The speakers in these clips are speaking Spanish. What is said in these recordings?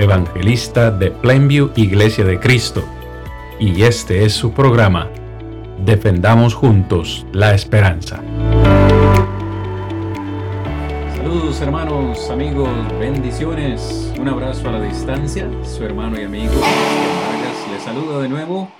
evangelista de Plainview Iglesia de Cristo, y este es su programa, Defendamos Juntos la Esperanza. Saludos hermanos, amigos, bendiciones, un abrazo a la distancia, su hermano y amigo Vargas les saluda de nuevo,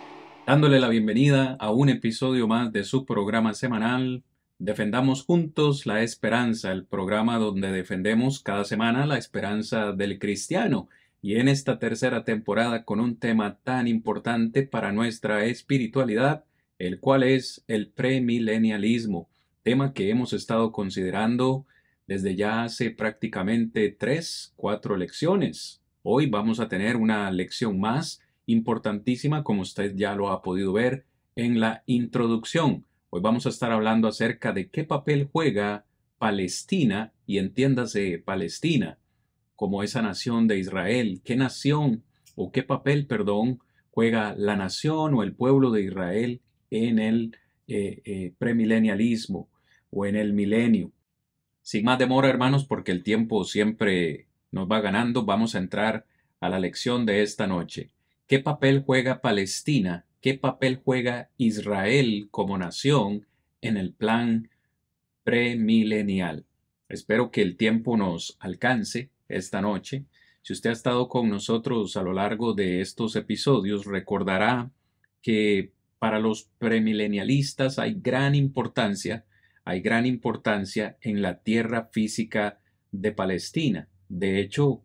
dándole la bienvenida a un episodio más de su programa semanal Defendamos juntos la esperanza, el programa donde defendemos cada semana la esperanza del cristiano y en esta tercera temporada con un tema tan importante para nuestra espiritualidad, el cual es el premilenialismo, tema que hemos estado considerando desde ya hace prácticamente tres, cuatro lecciones. Hoy vamos a tener una lección más importantísima, como usted ya lo ha podido ver en la introducción. Hoy vamos a estar hablando acerca de qué papel juega Palestina, y entiéndase Palestina, como esa nación de Israel, qué nación o qué papel, perdón, juega la nación o el pueblo de Israel en el eh, eh, premilenialismo o en el milenio. Sin más demora, hermanos, porque el tiempo siempre nos va ganando, vamos a entrar a la lección de esta noche. ¿Qué papel juega Palestina qué papel juega Israel como nación en el plan premilenial. Espero que el tiempo nos alcance esta noche. Si usted ha estado con nosotros a lo largo de estos episodios, recordará que para los premilenialistas hay gran importancia, hay gran importancia en la tierra física de Palestina. De hecho,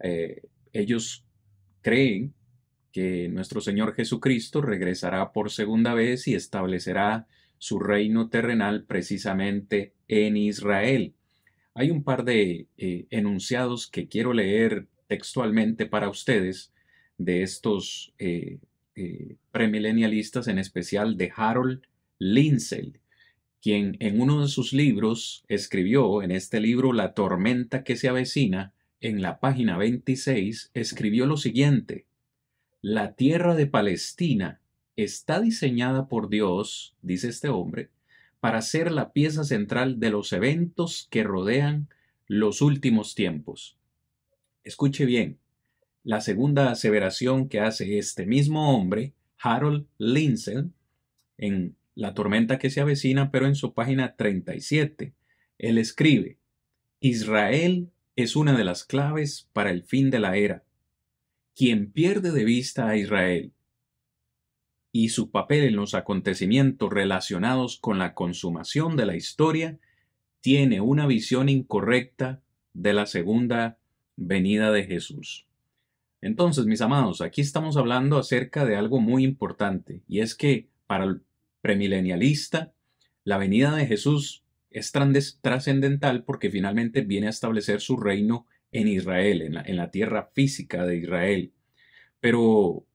eh, ellos creen que nuestro Señor Jesucristo regresará por segunda vez y establecerá su reino terrenal precisamente en Israel. Hay un par de eh, enunciados que quiero leer textualmente para ustedes de estos eh, eh, premilenialistas, en especial de Harold Lindsay, quien en uno de sus libros escribió, en este libro La tormenta que se avecina, en la página 26, escribió lo siguiente, la tierra de Palestina está diseñada por Dios, dice este hombre, para ser la pieza central de los eventos que rodean los últimos tiempos. Escuche bien, la segunda aseveración que hace este mismo hombre, Harold Lindsay, en La tormenta que se avecina, pero en su página 37, él escribe, Israel es una de las claves para el fin de la era quien pierde de vista a Israel y su papel en los acontecimientos relacionados con la consumación de la historia, tiene una visión incorrecta de la segunda venida de Jesús. Entonces, mis amados, aquí estamos hablando acerca de algo muy importante, y es que para el premilenialista, la venida de Jesús es trascendental porque finalmente viene a establecer su reino en Israel, en la, tierra física de Israel. Pero,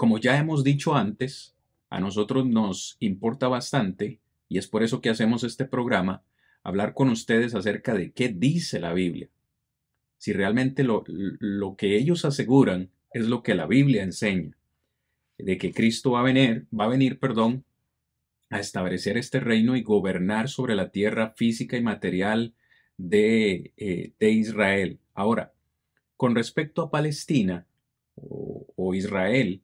como ya hemos dicho antes, a nosotros nos importa bastante, y es por eso que hacemos este programa, hablar con ustedes acerca de qué dice la Biblia. Si realmente lo, lo que ellos aseguran es lo que la Biblia enseña, de que Cristo va a venir, va a venir, perdón, a establecer este reino y gobernar sobre la tierra física y material de, eh, de Israel. Ahora, con respecto a Palestina o, Israel,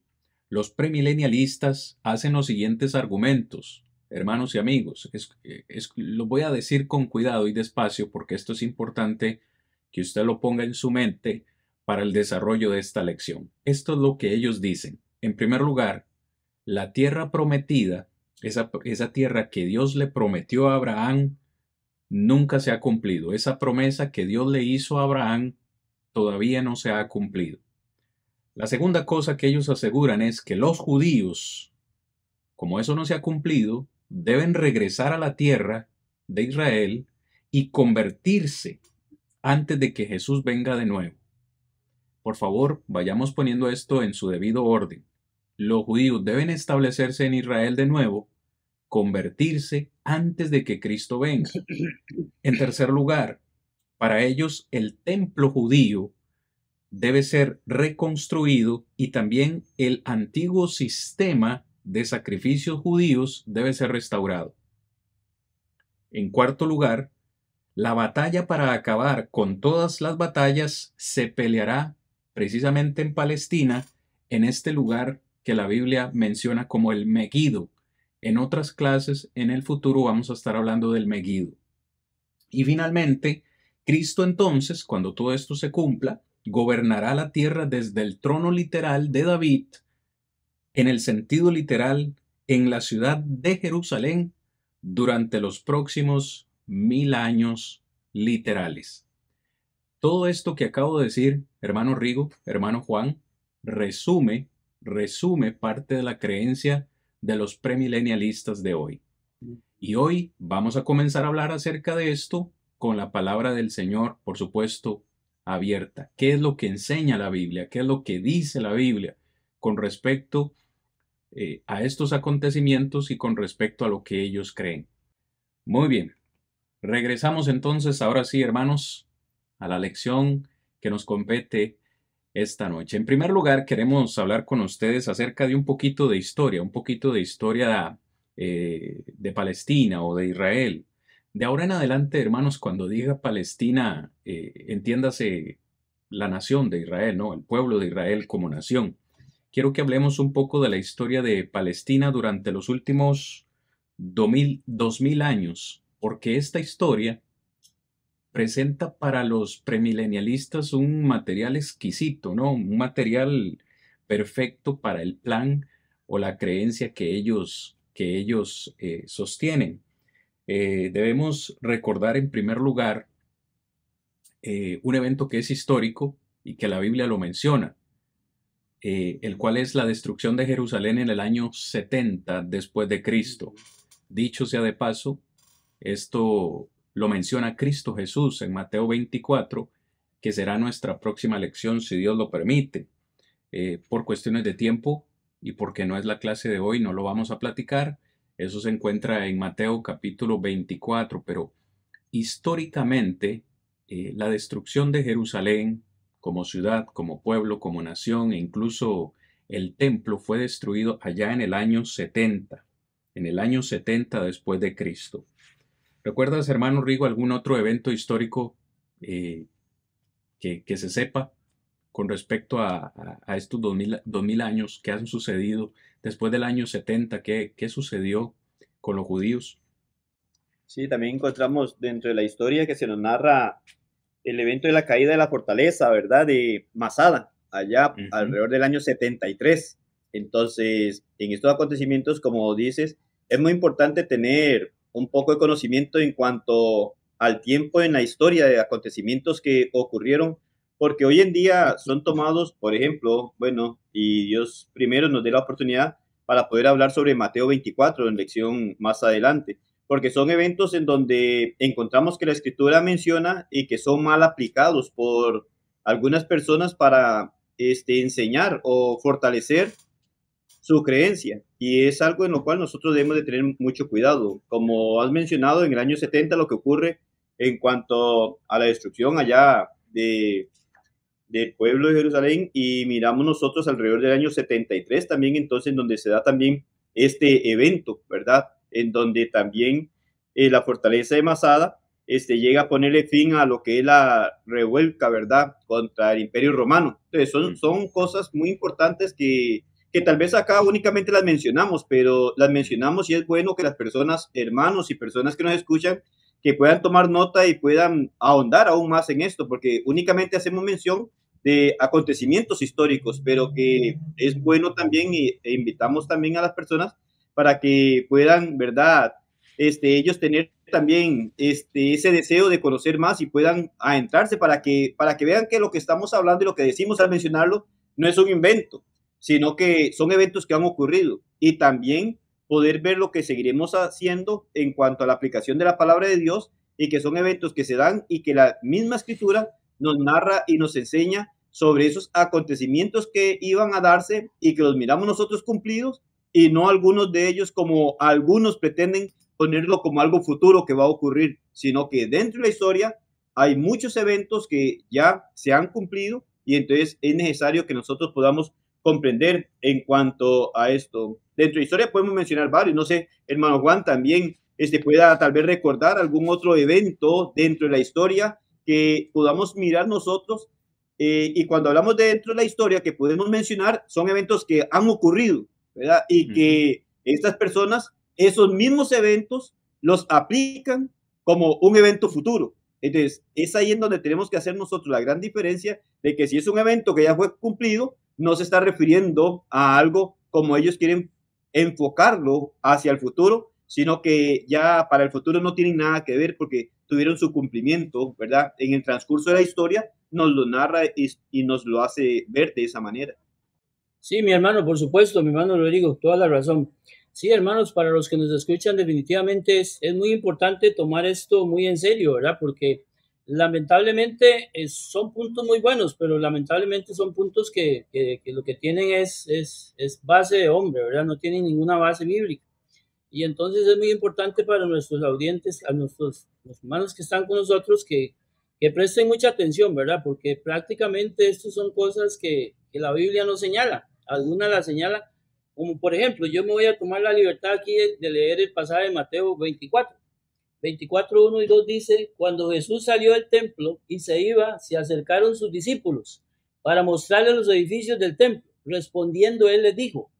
los premilenialistas hacen los siguientes argumentos, hermanos y amigos. Es, lo voy a decir con cuidado y despacio porque esto es importante que usted lo ponga en su mente para el desarrollo de esta lección. Esto es lo que ellos dicen. En primer lugar, la tierra prometida, esa, esa tierra que Dios le prometió a Abraham nunca se ha cumplido. Esa promesa que Dios le hizo a Abraham todavía no se ha cumplido. La segunda cosa que ellos aseguran es que los judíos, como eso no se ha cumplido, deben regresar a la tierra de Israel y convertirse antes de que Jesús venga de nuevo. Por favor, vayamos poniendo esto en su debido orden. Los judíos deben establecerse en Israel de nuevo, convertirse antes de que Cristo venga. En tercer lugar, para ellos el templo judío debe ser reconstruido y también el antiguo sistema de sacrificios judíos debe ser restaurado. En cuarto lugar, la batalla para acabar con todas las batallas se peleará precisamente en Palestina, en este lugar que la Biblia menciona como el Megiddo. En otras clases, en el futuro vamos a estar hablando del Megiddo. Y finalmente, Cristo entonces, cuando todo esto se cumpla, gobernará la tierra desde el trono literal de David, en el sentido literal, en la ciudad de Jerusalén, durante los próximos mil años literales. Todo esto que acabo de decir, hermano Rigo, hermano Juan, resume, resume parte de la creencia de los premilenialistas de hoy. Y hoy vamos a comenzar a hablar acerca de esto con la palabra del Señor, por supuesto, abierta. ¿Qué es lo que enseña la Biblia? ¿Qué es lo que dice la Biblia con respecto eh, a estos acontecimientos y con respecto a lo que ellos creen? Muy bien. Regresamos entonces, ahora sí, hermanos, a la lección que nos compete esta noche. En primer lugar, queremos hablar con ustedes acerca de un poquito de historia, un poquito de historia eh, de Palestina o de Israel. De ahora en adelante, hermanos, cuando diga Palestina, eh, entiéndase la nación de Israel, ¿no? El pueblo de Israel como nación. Quiero que hablemos un poco de la historia de Palestina durante los últimos dos mil años, porque esta historia presenta para los premilenialistas un material exquisito, ¿no? Un material perfecto para el plan o la creencia que ellos, que ellos eh, sostienen. Eh, debemos recordar en primer lugar eh, un evento que es histórico y que la Biblia lo menciona, eh, el cual es la destrucción de Jerusalén en el año 70 después de Cristo. Dicho sea de paso, esto lo menciona Cristo Jesús en Mateo 24, que será nuestra próxima lección si Dios lo permite. por cuestiones de tiempo y porque no es la clase de hoy, no lo vamos a platicar, eso se encuentra en Mateo capítulo 24, pero históricamente eh, la destrucción de Jerusalén como ciudad, como pueblo, como nación e incluso el templo fue destruido allá en el año 70, en el año 70 después de Cristo. ¿Recuerdas, hermano Rigo, algún otro evento histórico eh, que, se sepa con respecto a, estos dos mil, años que han sucedido después del año 70, ¿qué, qué sucedió con los judíos? Sí, también encontramos dentro de la historia que se nos narra el evento de la caída de la fortaleza, ¿verdad? De Masada, allá alrededor del año 73. Entonces, en estos acontecimientos, como dices, es muy importante tener un poco de conocimiento en cuanto al tiempo en la historia de acontecimientos que ocurrieron, porque hoy en día son tomados, por ejemplo, bueno, y Dios primero nos dé la oportunidad para poder hablar sobre Mateo 24 en lección más adelante, porque son eventos en donde encontramos que la escritura menciona y que son mal aplicados por algunas personas para este, enseñar o fortalecer su creencia. Y es algo en lo cual nosotros debemos de tener mucho cuidado. Como has mencionado, en el año 70 lo que ocurre en cuanto a la destrucción allá de del pueblo de Jerusalén y miramos nosotros alrededor del año 73 también, entonces, en donde se da también este evento, ¿verdad? En donde también eh, la fortaleza de Masada este, llega a ponerle fin a lo que es la revuelca, ¿verdad? Contra el imperio romano. Entonces, son, mm. son cosas muy importantes que, que tal vez acá únicamente las mencionamos, pero las mencionamos y es bueno que las personas, hermanos y personas que nos escuchan, que puedan tomar nota y puedan ahondar aún más en esto, porque únicamente hacemos mención de acontecimientos históricos, pero que es bueno también e invitamos también a las personas para que puedan, ¿verdad? Este, ellos tener también este, ese deseo de conocer más y puedan adentrarse para que, para que vean que lo que estamos hablando y lo que decimos al mencionarlo no es un invento, sino que son eventos que han ocurrido. Y también poder ver lo que seguiremos haciendo en cuanto a la aplicación de la palabra de Dios y que son eventos que se dan y que la misma escritura nos narra y nos enseña sobre esos acontecimientos que iban a darse y que los miramos nosotros cumplidos y no algunos de ellos como algunos pretenden ponerlo como algo futuro que va a ocurrir, sino que dentro de la historia hay muchos eventos que ya se han cumplido y entonces es necesario que nosotros podamos comprender en cuanto a esto. Dentro de la historia podemos mencionar varios, no sé, hermano Juan también este, pueda tal vez recordar algún otro evento dentro de la historia que podamos mirar nosotros eh, y cuando hablamos de dentro de la historia que podemos mencionar, son eventos que han ocurrido, ¿verdad? Y que estas personas, esos mismos eventos, los aplican como un evento futuro. Entonces, es ahí en donde tenemos que hacer nosotros la gran diferencia de que si es un evento que ya fue cumplido, no se está refiriendo a algo como ellos quieren enfocarlo hacia el futuro, sino que ya para el futuro no tienen nada que ver porque tuvieron su cumplimiento, ¿verdad? En el transcurso de la historia nos lo narra y, nos lo hace ver de esa manera. Sí, mi hermano, por supuesto, mi hermano Rodrigo, toda la razón. Sí, hermanos, para los que nos escuchan, definitivamente es, es muy importante tomar esto muy en serio, ¿verdad? Porque lamentablemente son puntos muy buenos, pero lamentablemente son puntos que, que, lo que tienen es, es, es, base de hombre, ¿verdad? No tienen ninguna base bíblica. Y entonces es muy importante para nuestros audientes, a nuestros los hermanos que están con nosotros, que, que presten mucha atención, ¿verdad? Porque prácticamente estas son cosas que, la Biblia no señala. Algunas las señala, como por ejemplo, yo me voy a tomar la libertad aquí de, leer el pasaje de Mateo 24. 24, 1 y 2 dice, cuando Jesús salió del templo y se iba, se acercaron sus discípulos para mostrarle los edificios del templo. Respondiendo, él les dijo,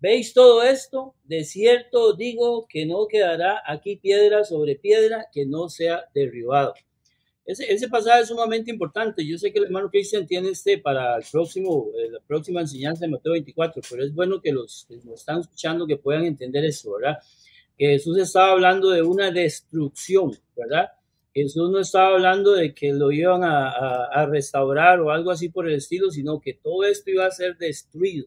¿veis todo esto? De cierto digo que no quedará aquí piedra sobre piedra que no sea derribado. Ese, ese, pasaje es sumamente importante. Yo sé que el hermano Cristian tiene este para el próximo, eh, la próxima enseñanza de Mateo 24, pero es bueno que los que nos están escuchando que puedan entender eso, ¿verdad? Que Jesús estaba hablando de una destrucción, ¿verdad? Jesús no estaba hablando de que lo iban a, a, a restaurar o algo así por el estilo, sino que todo esto iba a ser destruido,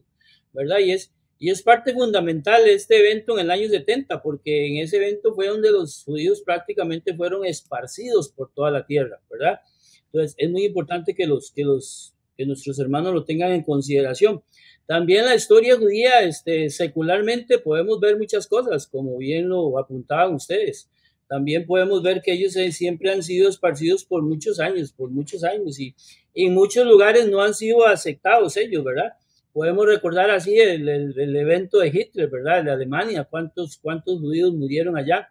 ¿verdad? Y es, y es parte fundamental de este evento en el año 70, porque en ese evento fue donde los judíos prácticamente fueron esparcidos por toda la tierra, ¿verdad? Entonces es muy importante que, los, que, los, que nuestros hermanos lo tengan en consideración. También la historia judía, este, secularmente podemos ver muchas cosas, como bien lo apuntaban ustedes. También podemos ver que ellos siempre han sido esparcidos por muchos años, por muchos años, y en muchos lugares no han sido aceptados ellos, ¿verdad? Podemos recordar así el, el, evento de Hitler, ¿verdad? De Alemania, cuántos, cuántos judíos murieron allá.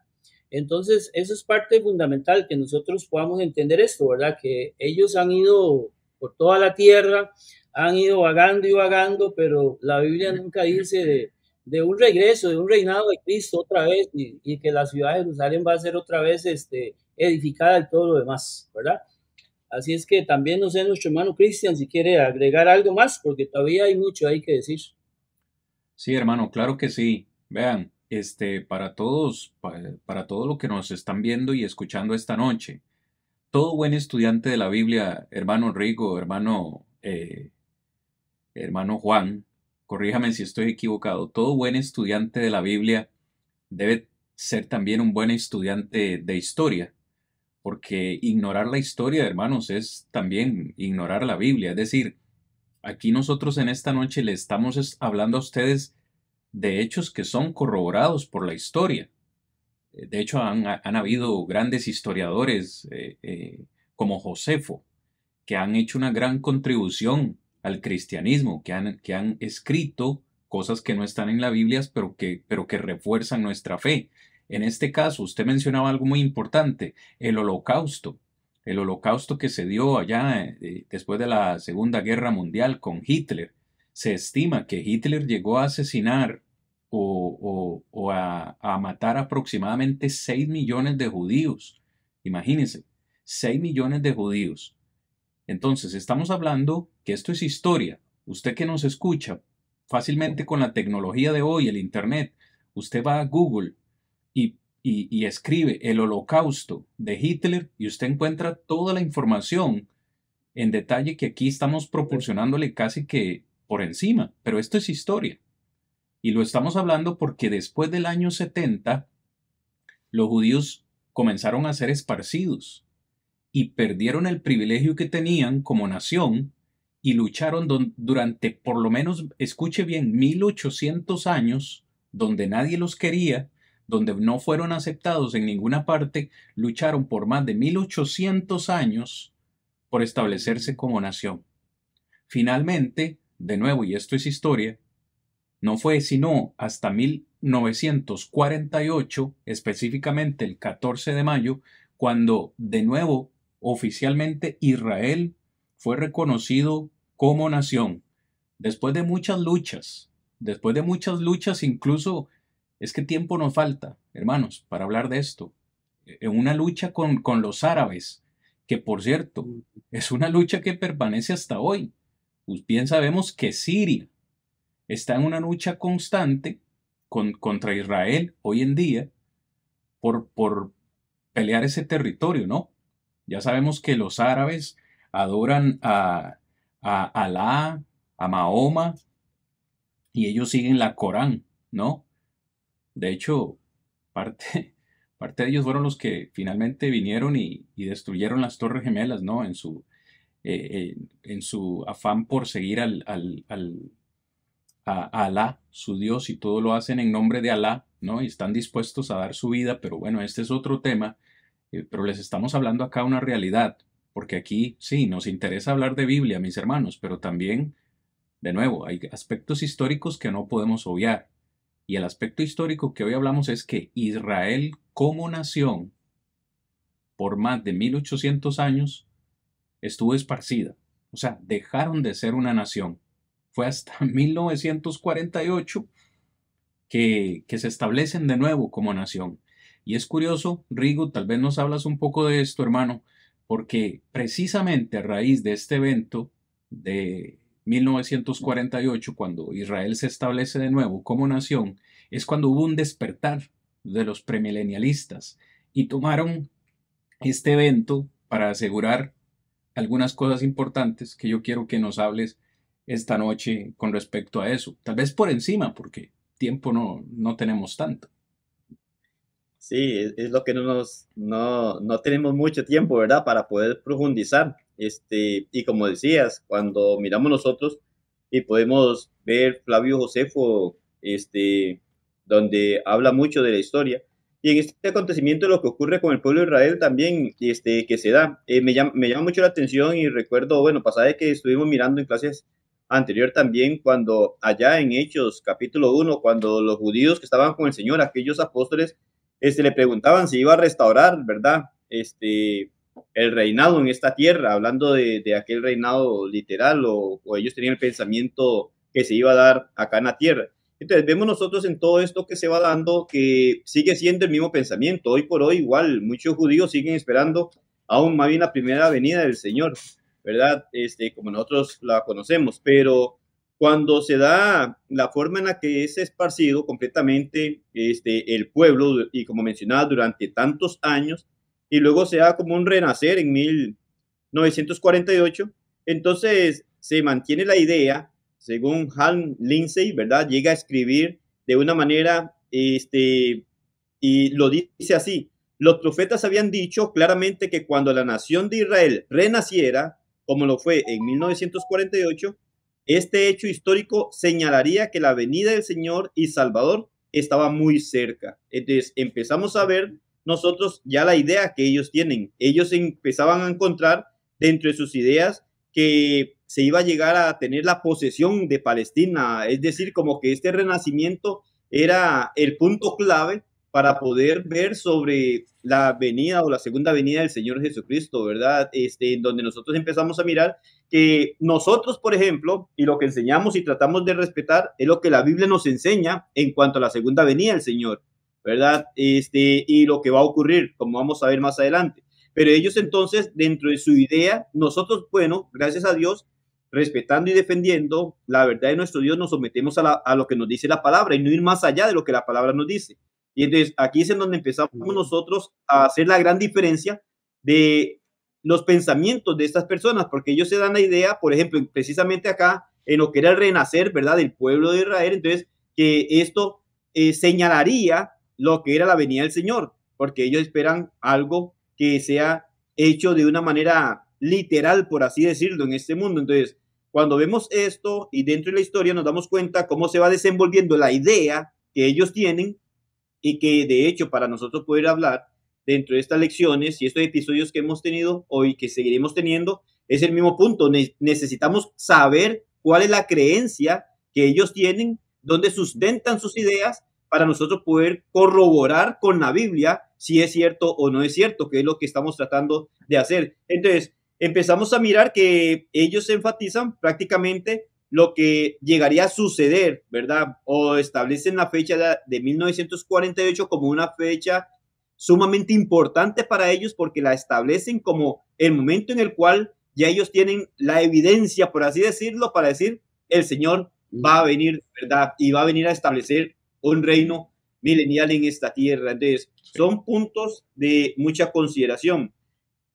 Entonces, eso es parte fundamental, que nosotros podamos entender esto, ¿verdad? Que ellos han ido por toda la tierra, han ido vagando y vagando, pero la Biblia nunca dice de, de un regreso, de un reinado de Cristo otra vez, y, y, que la ciudad de Jerusalén va a ser otra vez este, edificada y todo lo demás, ¿verdad? Así es que también no sé nuestro hermano Cristian si quiere agregar algo más, porque todavía hay mucho ahí que decir. Sí, hermano, claro que sí. Vean, este, para todos, para, todo lo que nos están viendo y escuchando esta noche, todo buen estudiante de la Biblia, hermano Rigo, hermano, eh, hermano Juan, corríjame si estoy equivocado, todo buen estudiante de la Biblia debe ser también un buen estudiante de historia porque ignorar la historia, hermanos, es también ignorar la Biblia. Es decir, aquí nosotros en esta noche le estamos hablando a ustedes de hechos que son corroborados por la historia. Eh, de hecho, han, habido grandes historiadores eh, eh, como Josefo, que han hecho una gran contribución al cristianismo, que han, escrito cosas que no están en la Biblia, pero que refuerzan nuestra fe. En este caso, usted mencionaba algo muy importante, el holocausto. El holocausto que se dio allá eh, después de la Segunda Guerra Mundial con Hitler. Se estima que Hitler llegó a asesinar o, a, a, matar aproximadamente 6 millones de judíos. Imagínense, 6 millones de judíos. Entonces, estamos hablando que esto es historia. Usted que nos escucha fácilmente con la tecnología de hoy, el Internet, usted va a Google y, escribe el holocausto de Hitler y usted encuentra toda la información en detalle que aquí estamos proporcionándole casi que por encima, pero esto es historia. Y lo estamos hablando porque después del año 70, los judíos comenzaron a ser esparcidos y perdieron el privilegio que tenían como nación y lucharon durante por lo menos, escuche bien, 1800 años, donde nadie los quería, donde no fueron aceptados en ninguna parte, lucharon por más de 1800 años por establecerse como nación. Finalmente, de nuevo, y esto es historia, no fue sino hasta 1948, específicamente el 14 de mayo, cuando de nuevo oficialmente Israel fue reconocido como nación. Después de muchas luchas, después de muchas luchas, incluso es que tiempo nos falta, hermanos, para hablar de esto. En una lucha con, con los árabes, que por cierto, es una lucha que permanece hasta hoy. Pues bien sabemos que Siria está en una lucha constante con, contra Israel hoy en día por, por pelear ese territorio, ¿no? Ya sabemos que los árabes adoran a, a Alá, a Mahoma, y ellos siguen la Corán, ¿no? De hecho, parte, de ellos fueron los que finalmente vinieron y, destruyeron las Torres Gemelas, ¿no? En su, eh, afán por seguir al, a, Alá, su Dios, y todo lo hacen en nombre de Alá, ¿no? Y están dispuestos a dar su vida, pero bueno, este es otro tema eh, pero les estamos hablando acá una realidad, porque aquí sí, nos interesa hablar de Biblia, mis hermanos, pero también, de nuevo, hay aspectos históricos que no podemos obviar. Y el aspecto histórico que hoy hablamos es que Israel como nación, por más de 1800 años, estuvo esparcida. O sea, dejaron de ser una nación. Fue hasta 1948 que, que se establecen de nuevo como nación. Y es curioso, Rigo, tal vez nos hablas un poco de esto, hermano, porque precisamente a raíz de este evento de 1948, cuando Israel se establece de nuevo como nación, es cuando hubo un despertar de los premilenialistas y tomaron este evento para asegurar algunas cosas importantes que yo quiero que nos hables esta noche con respecto a eso. Tal vez por encima, porque tiempo no, no tenemos tanto. Sí, es, lo que no nos, no, no, tenemos mucho tiempo, ¿verdad? Para poder profundizar. Este, y como decías, cuando miramos nosotros y podemos ver Flavio Josefo, este, donde habla mucho de la historia, y en este acontecimiento lo que ocurre con el pueblo de Israel también, este, que se da, eh, me, llama, me llama mucho la atención y recuerdo, bueno, pasada que estuvimos mirando en clases anterior también, cuando allá en Hechos capítulo 1, cuando los judíos que estaban con el Señor, aquellos apóstoles, este, le preguntaban si iba a restaurar, ¿verdad? Este, el reinado en esta tierra, hablando de, aquel reinado literal, o, ellos tenían el pensamiento que se iba a dar acá en la tierra. Entonces vemos nosotros en todo esto que se va dando que sigue siendo el mismo pensamiento. Hoy por hoy igual muchos judíos siguen esperando aún más bien la primera venida del Señor, ¿verdad? Este, como nosotros la conocemos, pero cuando se da la forma en la que es esparcido completamente este, el pueblo, y como mencionaba, durante tantos años, y luego se da como un renacer en 1948, entonces se mantiene la idea, según Han Lindsay, ¿verdad? Llega a escribir de una manera, este, y lo dice así, los profetas habían dicho claramente que cuando la nación de Israel renaciera, como lo fue en 1948, este hecho histórico señalaría que la venida del Señor y Salvador estaba muy cerca. Entonces empezamos a ver nosotros ya la idea que ellos tienen. Ellos empezaban a encontrar dentro de sus ideas que se iba a llegar a tener la posesión de Palestina, es decir, como que este renacimiento era el punto clave para poder ver sobre la venida o la segunda venida del Señor Jesucristo, ¿verdad? Este, donde nosotros empezamos a mirar que nosotros, por ejemplo, y lo que enseñamos y tratamos de respetar es lo que la Biblia nos enseña en cuanto a la segunda venida del Señor, ¿verdad? Este, y lo que va a ocurrir, como vamos a ver más adelante. Pero ellos entonces, dentro de su idea, nosotros, bueno, gracias a Dios, respetando y defendiendo la verdad de nuestro Dios, nos sometemos a, a lo que nos dice la palabra y no ir más allá de lo que la palabra nos dice. Y entonces aquí es en donde empezamos nosotros a hacer la gran diferencia de los pensamientos de estas personas, porque ellos se dan la idea, por ejemplo, precisamente acá, en lo que era el renacer, ¿verdad?, del pueblo de Israel, entonces, que esto eh, señalaría lo que era la venida del Señor, porque ellos esperan algo que sea hecho de una manera literal, por así decirlo, en este mundo. Entonces, cuando vemos esto y dentro de la historia nos damos cuenta cómo se va desenvolviendo la idea que ellos tienen y que de hecho para nosotros poder hablar dentro de estas lecciones y estos episodios que hemos tenido hoy, que seguiremos teniendo, es el mismo punto. necesitamos saber cuál es la creencia que ellos tienen, dónde sustentan sus ideas para nosotros poder corroborar con la Biblia si es cierto o no es cierto, que es lo que estamos tratando de hacer. Entonces, empezamos a mirar que ellos enfatizan prácticamente lo que llegaría a suceder, ¿verdad? O establecen la fecha de 1948 como una fecha sumamente importante para ellos porque la establecen como el momento en el cual ya ellos tienen la evidencia, por así decirlo, para decir, el Señor va a venir, ¿verdad? Y va a venir a establecer un reino milenial en esta tierra. Entonces, son puntos de mucha consideración.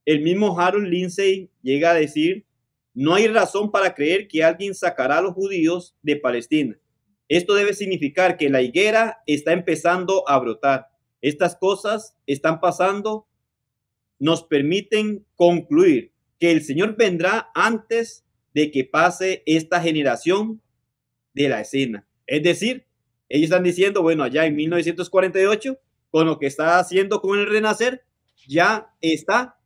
El mismo Harold Lindsay llega a decir, no hay razón para creer que alguien sacará a los judíos de Palestina. Esto debe significar que la higuera está empezando a brotar. Estas cosas están pasando, nos permiten concluir que el Señor vendrá antes de que pase esta generación de la escena. Es decir, ellos están diciendo, bueno, allá en 1948, con lo que está haciendo con el renacer, ya está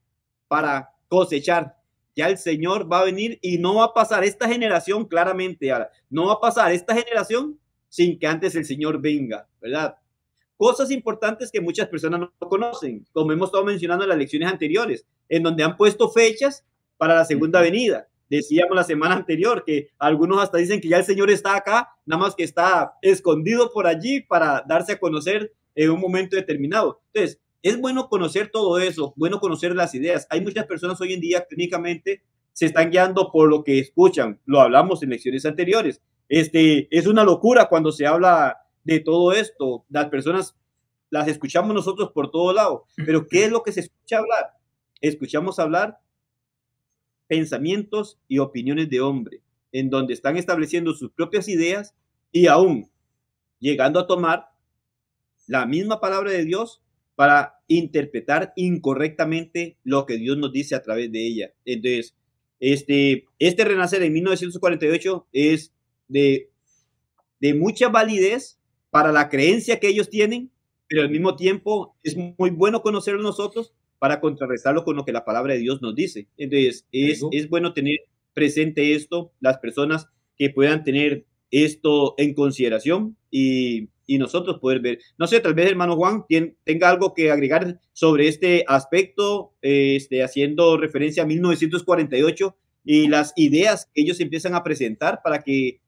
para cosechar. Ya el Señor va a venir y no va a pasar esta generación claramente, no va a pasar esta generación sin que antes el Señor venga, ¿verdad? Cosas importantes que muchas personas no conocen, como hemos estado mencionando en las lecciones anteriores, en donde han puesto fechas para la segunda venida. Decíamos la semana anterior que algunos hasta dicen que ya el Señor está acá, nada más que está escondido por allí para darse a conocer en un momento determinado. Entonces, es bueno conocer todo eso, bueno conocer las ideas. Hay muchas personas hoy en día que únicamente se están guiando por lo que escuchan. Lo hablamos en lecciones anteriores. Este, es una locura cuando se habla de todo esto. Las personas las escuchamos nosotros por todo lado. Pero ¿qué es lo que se escucha hablar? Escuchamos hablar pensamientos y opiniones de hombre, en donde están estableciendo sus propias ideas y aún llegando a tomar la misma palabra de Dios para interpretar incorrectamente lo que Dios nos dice a través de ella. Entonces, este, este renacer en 1948 es de, de mucha validez para la creencia que ellos tienen, pero al mismo tiempo es muy bueno conocerlo nosotros para contrarrestarlo con lo que la palabra de Dios nos dice. Entonces, es, es bueno tener presente esto, las personas que puedan tener esto en consideración y, y nosotros poder ver. No sé, tal vez hermano Juan tenga algo que agregar sobre este aspecto, este, haciendo referencia a 1948 y las ideas que ellos empiezan a presentar para que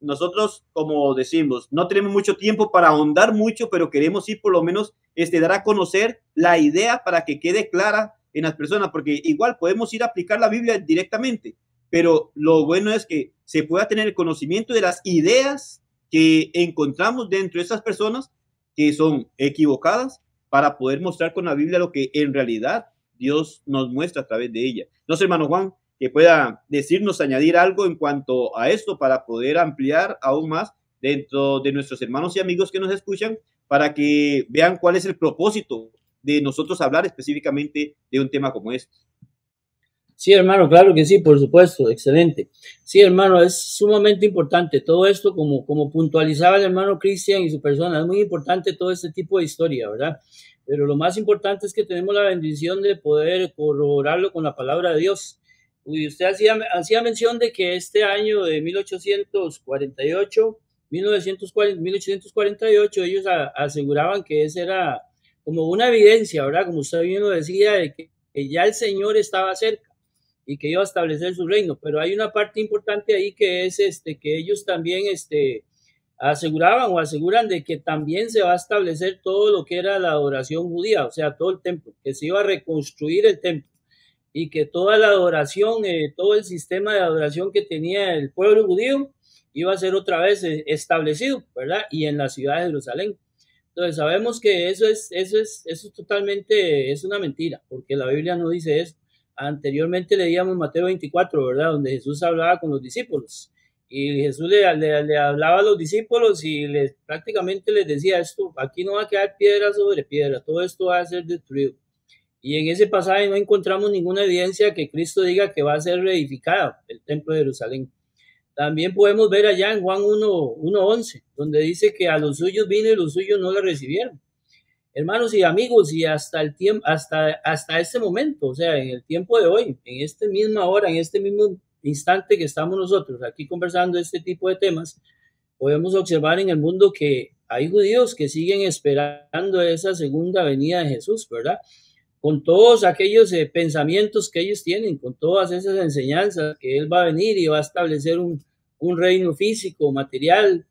nosotros, como decimos, no tenemos mucho tiempo para ahondar mucho, pero queremos ir por lo menos este, dar a conocer la idea para que quede clara en las personas, porque igual podemos ir a aplicar la Biblia directamente, pero lo bueno es que se pueda tener el conocimiento de las ideas que encontramos dentro de esas personas que son equivocadas para poder mostrar con la Biblia lo que en realidad Dios nos muestra a través de ella. No sé, hermano Juan, que pueda decirnos, añadir algo en cuanto a esto para poder ampliar aún más dentro de nuestros hermanos y amigos que nos escuchan para que vean cuál es el propósito de nosotros hablar específicamente de un tema como este. Sí, hermano, claro que sí, por supuesto, excelente. Sí, hermano, es sumamente importante todo esto, como, como puntualizaba el hermano Cristian y su persona, es muy importante todo este tipo de historia, ¿verdad? Pero lo más importante es que tenemos la bendición de poder corroborarlo con la palabra de Dios. Y usted hacía, hacía mención de que este año de 1848, 1940, 1848, ellos aseguraban que esa era como una evidencia, ¿verdad? Como usted bien lo decía, de que, ya el Señor estaba cerca y que iba a establecer su reino. Pero hay una parte importante ahí que es este, que ellos también este, aseguraban o aseguran de que también se va a establecer todo lo que era la adoración judía, o sea, todo el templo, que se iba a reconstruir el templo y que toda la adoración, eh, todo el sistema de adoración que tenía el pueblo judío iba a ser otra vez eh, establecido, ¿verdad? Y en la ciudad de Jerusalén. Entonces sabemos que eso es, eso es, eso es totalmente, es una mentira, porque la Biblia no dice eso. Anteriormente leíamos Mateo 24, ¿verdad? Donde Jesús hablaba con los discípulos. Y Jesús le, hablaba a los discípulos y les, prácticamente les decía esto, aquí no va a quedar piedra sobre piedra, todo esto va a ser destruido. Y en ese pasaje no encontramos ninguna evidencia que Cristo diga que va a ser reedificado el templo de Jerusalén. También podemos ver allá en Juan 1.11, donde dice que a los suyos vino y los suyos no le recibieron. Hermanos y amigos, y hasta el tiempo, hasta, hasta este momento, o sea, en el tiempo de hoy, en esta misma hora, en este mismo instante que estamos nosotros aquí conversando este tipo de temas, podemos observar en el mundo que hay judíos que siguen esperando esa segunda venida de Jesús, ¿verdad? Con todos aquellos eh, pensamientos que ellos tienen, con todas esas enseñanzas, que Él va a venir y va a establecer un, un reino físico, material,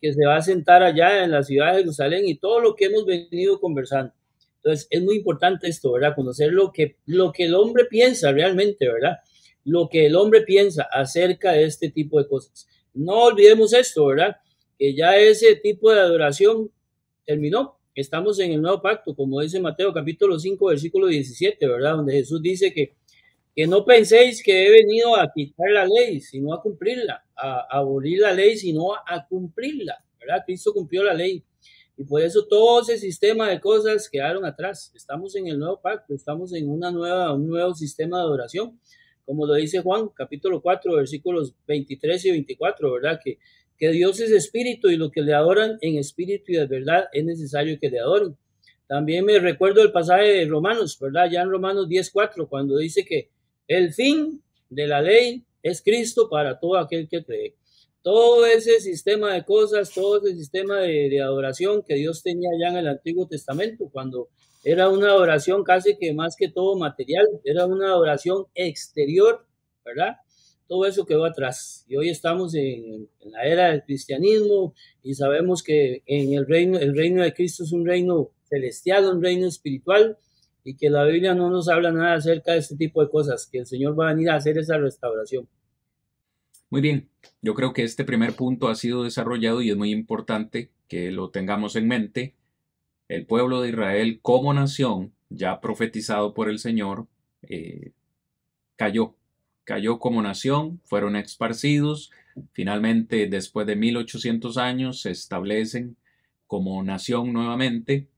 que se va a sentar allá en la ciudad de Jerusalén y todo lo que hemos venido conversando. Entonces, es muy importante esto, ¿verdad? Conocer lo que, lo que el hombre piensa realmente, ¿verdad? Lo que el hombre piensa acerca de este tipo de cosas. No olvidemos esto, ¿verdad? Que ya ese tipo de adoración terminó. Estamos en el nuevo pacto, como dice Mateo capítulo 5, versículo 17, ¿verdad? Donde Jesús dice que, que no penséis que he venido a quitar la ley, sino a cumplirla, a, abolir la ley, sino a cumplirla, ¿verdad? Cristo cumplió la ley. Y por eso todo ese sistema de cosas quedaron atrás. Estamos en el nuevo pacto, estamos en una nueva, un nuevo sistema de adoración como lo dice Juan, capítulo 4, versículos 23 y 24, ¿verdad? Que, que Dios es espíritu y lo que le adoran en espíritu y de verdad es necesario que le adoren. También me recuerdo el pasaje de Romanos, ¿verdad? Ya en Romanos 10, 4, cuando dice que el fin de la ley es Cristo para todo aquel que cree. Todo ese sistema de cosas, todo ese sistema de, de adoración que Dios tenía ya en el Antiguo Testamento, cuando era una adoración casi que más que todo material, era una adoración exterior, ¿verdad? Todo eso quedó atrás. Y hoy estamos en, la era del cristianismo y sabemos que en el reino, el reino de Cristo es un reino celestial, un reino espiritual, y que la Biblia no nos habla nada acerca de este tipo de cosas, que el Señor va a venir a hacer esa restauración. Muy bien, yo creo que este primer punto ha sido desarrollado y es muy importante que lo tengamos en mente el pueblo de Israel como nación, ya profetizado por el Señor, eh, cayó. Cayó como nación, fueron esparcidos. Finalmente, después de 1800 años, se establecen como nación nuevamente.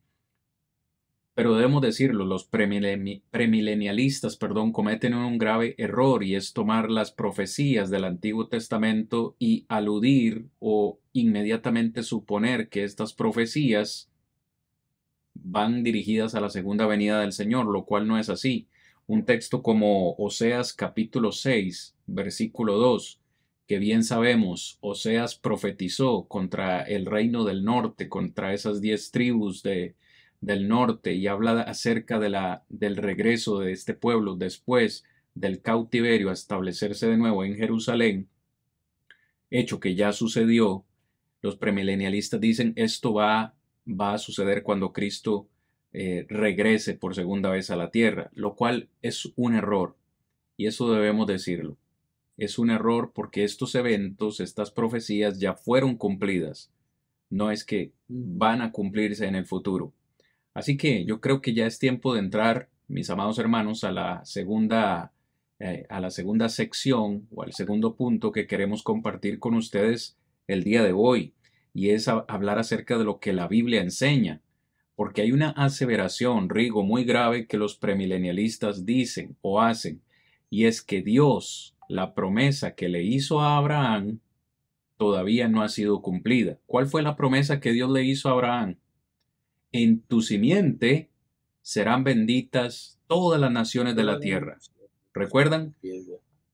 Pero debemos decirlo, los premilenialistas perdón, cometen un grave error y es tomar las profecías del Antiguo Testamento y aludir o inmediatamente suponer que estas profecías van dirigidas a la segunda venida del Señor, lo cual no es así. Un texto como Oseas capítulo 6, versículo 2, que bien sabemos, Oseas profetizó contra el reino del norte, contra esas diez tribus de, del norte, y habla acerca de la, del regreso de este pueblo después del cautiverio a establecerse de nuevo en Jerusalén, hecho que ya sucedió, los premilenialistas dicen esto va va a suceder cuando Cristo eh, regrese por segunda vez a la tierra, lo cual es un error. Y eso debemos decirlo. Es un error porque estos eventos, estas profecías ya fueron cumplidas. No es que mm. van a cumplirse en el futuro. Así que yo creo que ya es tiempo de entrar, mis amados hermanos, a la segunda, eh, a la segunda sección o al segundo punto que queremos compartir con ustedes el día de hoy y es hablar acerca de lo que la Biblia enseña, porque hay una aseveración, Rigo, muy grave que los premilenialistas dicen o hacen, y es que Dios, la promesa que le hizo a Abraham, todavía no ha sido cumplida. ¿Cuál fue la promesa que Dios le hizo a Abraham? En tu simiente serán benditas todas las naciones de la tierra. ¿Recuerdan?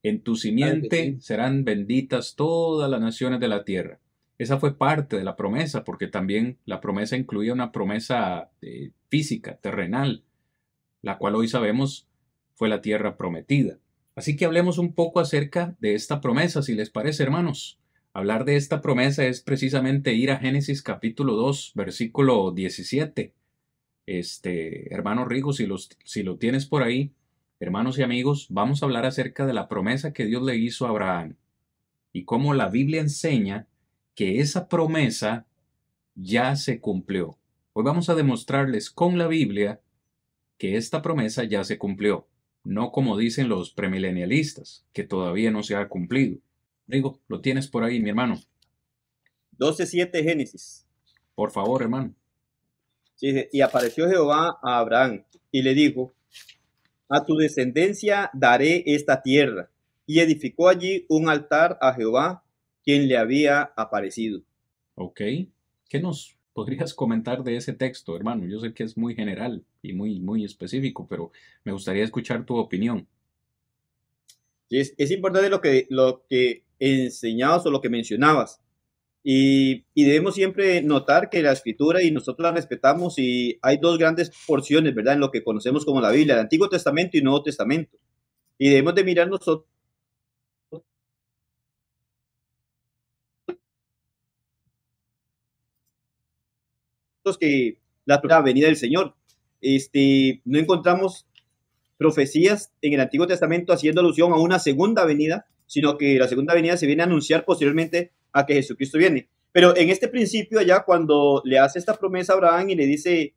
En tu simiente serán benditas todas las naciones de la tierra. Esa fue parte de la promesa, porque también la promesa incluía una promesa eh, física, terrenal, la cual hoy sabemos fue la tierra prometida. Así que hablemos un poco acerca de esta promesa, si les parece, hermanos. Hablar de esta promesa es precisamente ir a Génesis capítulo 2, versículo 17. Este, hermano Rigo, si, si lo tienes por ahí, hermanos y amigos, vamos a hablar acerca de la promesa que Dios le hizo a Abraham y cómo la Biblia enseña que esa promesa ya se cumplió. Hoy vamos a demostrarles con la Biblia que esta promesa ya se cumplió, no como dicen los premilenialistas, que todavía no se ha cumplido. Digo, lo tienes por ahí, mi hermano. 12.7 Génesis. Por favor, hermano. y apareció Jehová a Abraham y le dijo, a tu descendencia daré esta tierra. Y edificó allí un altar a Jehová, quien le había aparecido. Ok. ¿Qué nos podrías comentar de ese texto, hermano? Yo sé que es muy general y muy, muy específico, pero me gustaría escuchar tu opinión. Es, es importante lo que, lo que enseñabas o lo que mencionabas. Y, debemos siempre notar que la escritura y nosotros la respetamos y hay dos grandes porciones, ¿verdad? En lo que conocemos como la Biblia, el Antiguo Testamento y el Nuevo Testamento. Y debemos de mirar nosotros que la venida del Señor. Este, no encontramos profecías en el Antiguo Testamento haciendo alusión a una segunda venida, sino que la segunda venida se viene a anunciar posteriormente a que Jesucristo viene. Pero en este principio, allá cuando le hace esta promesa a Abraham y le dice,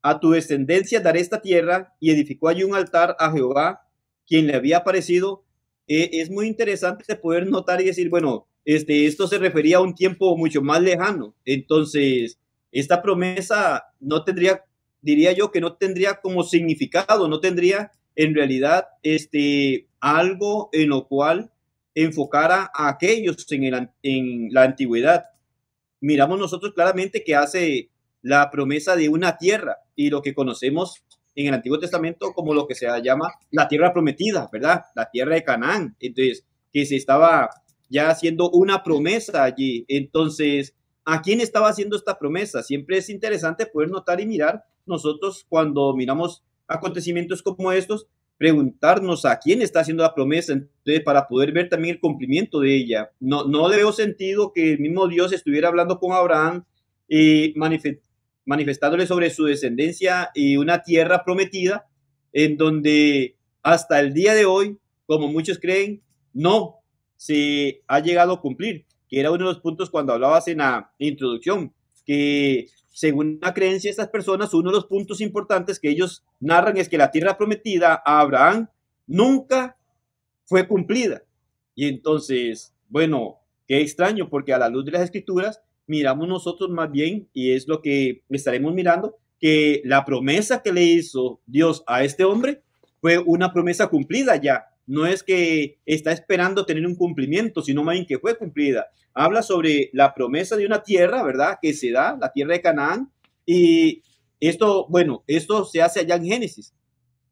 a tu descendencia daré esta tierra, y edificó allí un altar a Jehová, quien le había aparecido, eh, es muy interesante poder notar y decir, bueno, este, esto se refería a un tiempo mucho más lejano. Entonces, esta promesa no tendría, diría yo, que no tendría como significado, no tendría en realidad este, algo en lo cual enfocara a aquellos en, en la antigüedad. Miramos nosotros claramente que hace la promesa de una tierra y lo que conocemos en el Antiguo Testamento como lo que se llama la tierra prometida, ¿verdad? La tierra de Canaán. Entonces, que se estaba ya haciendo una promesa allí. Entonces, ¿a quién estaba haciendo esta promesa? Siempre es interesante poder notar y mirar nosotros cuando miramos acontecimientos como estos, preguntarnos a quién está haciendo la promesa entonces, para poder ver también el cumplimiento de ella. No, no le veo sentido que el mismo Dios estuviera hablando con Abraham y manifestándole sobre su descendencia y una tierra prometida en donde hasta el día de hoy, como muchos creen, no se ha llegado a cumplir, que era uno de los puntos cuando hablabas en la introducción, que según la creencia de estas personas, uno de los puntos importantes que ellos narran es que la tierra prometida a Abraham nunca fue cumplida. Y entonces, bueno, qué extraño, porque a la luz de las escrituras miramos nosotros más bien, y es lo que estaremos mirando, que la promesa que le hizo Dios a este hombre fue una promesa cumplida ya. No es que está esperando tener un cumplimiento, sino más bien que fue cumplida habla sobre la promesa de una tierra, ¿verdad? Que se da, la tierra de Canaán. Y esto, bueno, esto se hace allá en Génesis.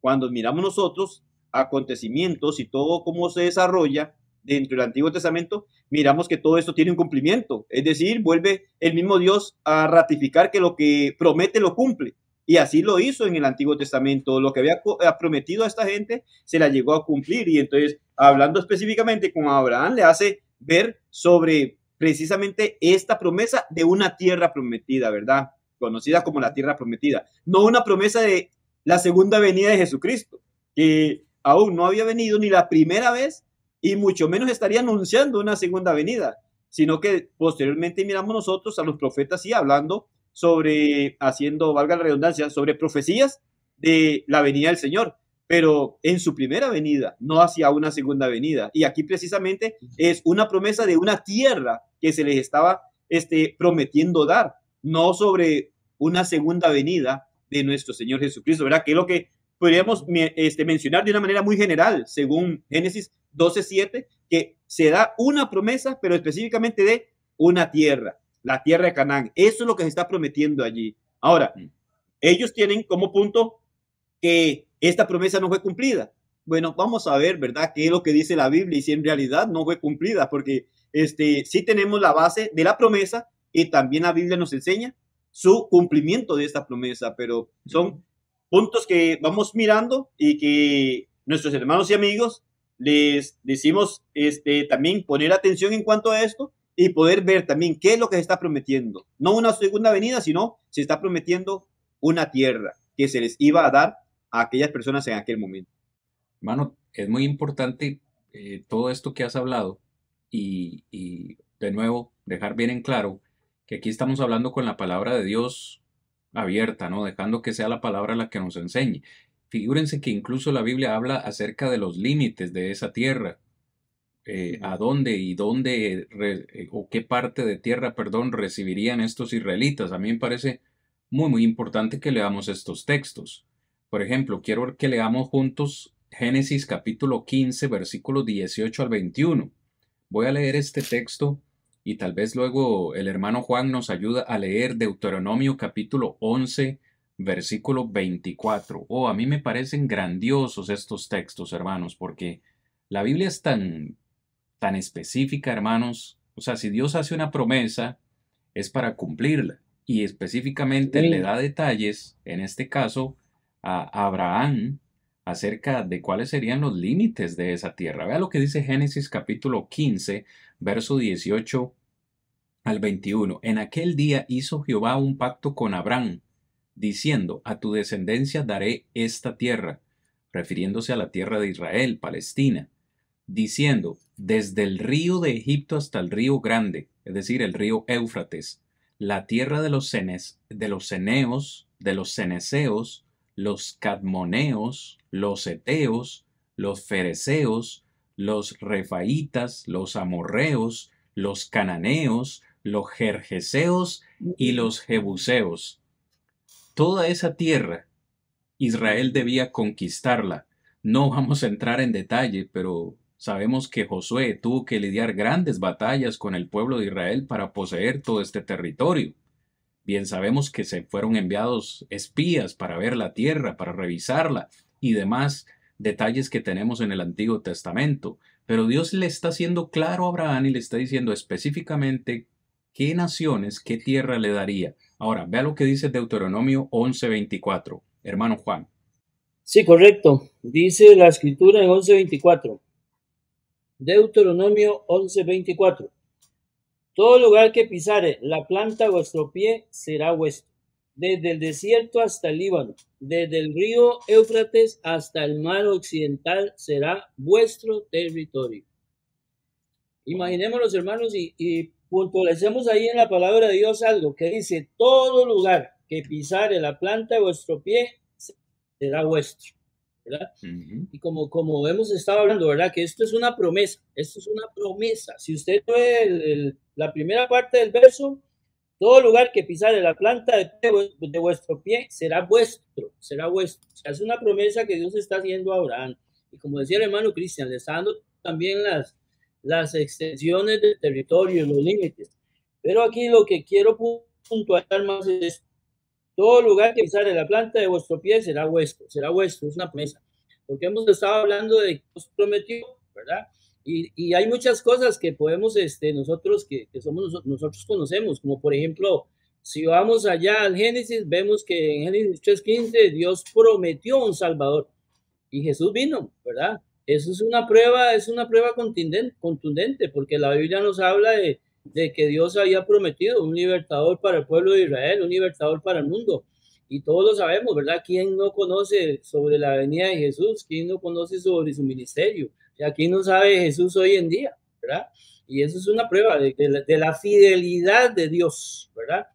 Cuando miramos nosotros acontecimientos y todo cómo se desarrolla dentro del Antiguo Testamento, miramos que todo esto tiene un cumplimiento. Es decir, vuelve el mismo Dios a ratificar que lo que promete lo cumple. Y así lo hizo en el Antiguo Testamento. Lo que había prometido a esta gente se la llegó a cumplir. Y entonces, hablando específicamente con Abraham, le hace ver sobre precisamente esta promesa de una tierra prometida, ¿verdad? Conocida como la tierra prometida. No una promesa de la segunda venida de Jesucristo, que aún no había venido ni la primera vez y mucho menos estaría anunciando una segunda venida, sino que posteriormente miramos nosotros a los profetas y hablando sobre, haciendo, valga la redundancia, sobre profecías de la venida del Señor pero en su primera venida, no hacia una segunda venida. Y aquí precisamente es una promesa de una tierra que se les estaba este, prometiendo dar, no sobre una segunda venida de nuestro Señor Jesucristo, ¿verdad? Que es lo que podríamos este, mencionar de una manera muy general, según Génesis 12.7, que se da una promesa, pero específicamente de una tierra, la tierra de Canaán. Eso es lo que se está prometiendo allí. Ahora, mm. ellos tienen como punto que esta promesa no fue cumplida. Bueno, vamos a ver, ¿verdad? ¿Qué es lo que dice la Biblia y si en realidad no fue cumplida? Porque este, sí tenemos la base de la promesa y también la Biblia nos enseña su cumplimiento de esta promesa, pero son puntos que vamos mirando y que nuestros hermanos y amigos les decimos este, también poner atención en cuanto a esto y poder ver también qué es lo que se está prometiendo. No una segunda venida, sino se está prometiendo una tierra que se les iba a dar a aquellas personas en aquel momento. Mano, es muy importante eh, todo esto que has hablado y, y, de nuevo dejar bien en claro que aquí estamos hablando con la palabra de Dios abierta, ¿no? Dejando que sea la palabra la que nos enseñe. Figúrense que incluso la Biblia habla acerca de los límites de esa tierra, eh, a dónde y dónde eh, o qué parte de tierra, perdón, recibirían estos israelitas. A mí me parece muy, muy importante que leamos estos textos Por ejemplo, quiero que leamos juntos Génesis capítulo 15, versículos 18 al 21. Voy a leer este texto y tal vez luego el hermano Juan nos ayuda a leer Deuteronomio capítulo 11, versículo 24. Oh, a mí me parecen grandiosos estos textos, hermanos, porque la Biblia es tan, tan específica, hermanos. O sea, si Dios hace una promesa, es para cumplirla. Y específicamente le da detalles, en este caso, a Abraham acerca de cuáles serían los límites de esa tierra. Vea lo que dice Génesis capítulo 15, verso 18 al 21. En aquel día hizo Jehová un pacto con Abraham, diciendo, a tu descendencia daré esta tierra, refiriéndose a la tierra de Israel, Palestina, diciendo, desde el río de Egipto hasta el río grande, es decir, el río Éufrates, la tierra de los, cenes, de los ceneos, de los ceneseos, los cadmoneos, los eteos, los fereceos, los refaitas, los amorreos, los cananeos, los jerjeseos y los jebuseos. Toda esa tierra, Israel debía conquistarla. No vamos a entrar en detalle, pero sabemos que Josué tuvo que lidiar grandes batallas con el pueblo de Israel para poseer todo este territorio. Bien sabemos que se fueron enviados espías para ver la tierra, para revisarla y demás detalles que tenemos en el Antiguo Testamento. Pero Dios le está haciendo claro a Abraham y le está diciendo específicamente qué naciones, qué tierra le daría. Ahora, vea lo que dice Deuteronomio 11:24, hermano Juan. Sí, correcto. Dice la escritura en 11:24. Deuteronomio 11:24. Todo lugar que pisare la planta vuestro pie será vuestro, desde el desierto hasta el Líbano, desde el río Éufrates hasta el mar occidental será vuestro territorio. Imaginémonos, hermanos, y, y puntualicemos ahí en la palabra de Dios algo que dice, todo lugar que pisare la planta de vuestro pie será vuestro. Y como, como hemos estado hablando, ¿verdad? Que esto es una promesa, esto es una promesa. Si usted ve la primera parte del verso, todo lugar que pisare la planta de, de, vuestro pie será vuestro, será vuestro. O sea, es una promesa que Dios está haciendo a Abraham. Y como decía el hermano Cristian, le está dando también las, las extensiones del territorio, los límites. Pero aquí lo que quiero puntualizar más es todo lugar que pisare la planta de vuestro pie será vuestro, será vuestro, es una promesa. Porque hemos estado hablando de que Dios prometió, ¿verdad? Y, y, hay muchas cosas que podemos, este, nosotros, que, que somos nosotros conocemos, como por ejemplo, si vamos allá al Génesis, vemos que en Génesis 3.15 Dios prometió un Salvador y Jesús vino, ¿verdad? Eso es una prueba, es una prueba contundente porque la Biblia nos habla de, de que Dios había prometido un libertador para el pueblo de Israel, un libertador para el mundo. Y todos lo sabemos, ¿verdad? ¿Quién no conoce sobre la venida de Jesús? ¿Quién no conoce sobre su ministerio? ¿Y aquí no sabe Jesús hoy en día? ¿Verdad? Y eso es una prueba de, de, la, fidelidad de Dios, ¿verdad?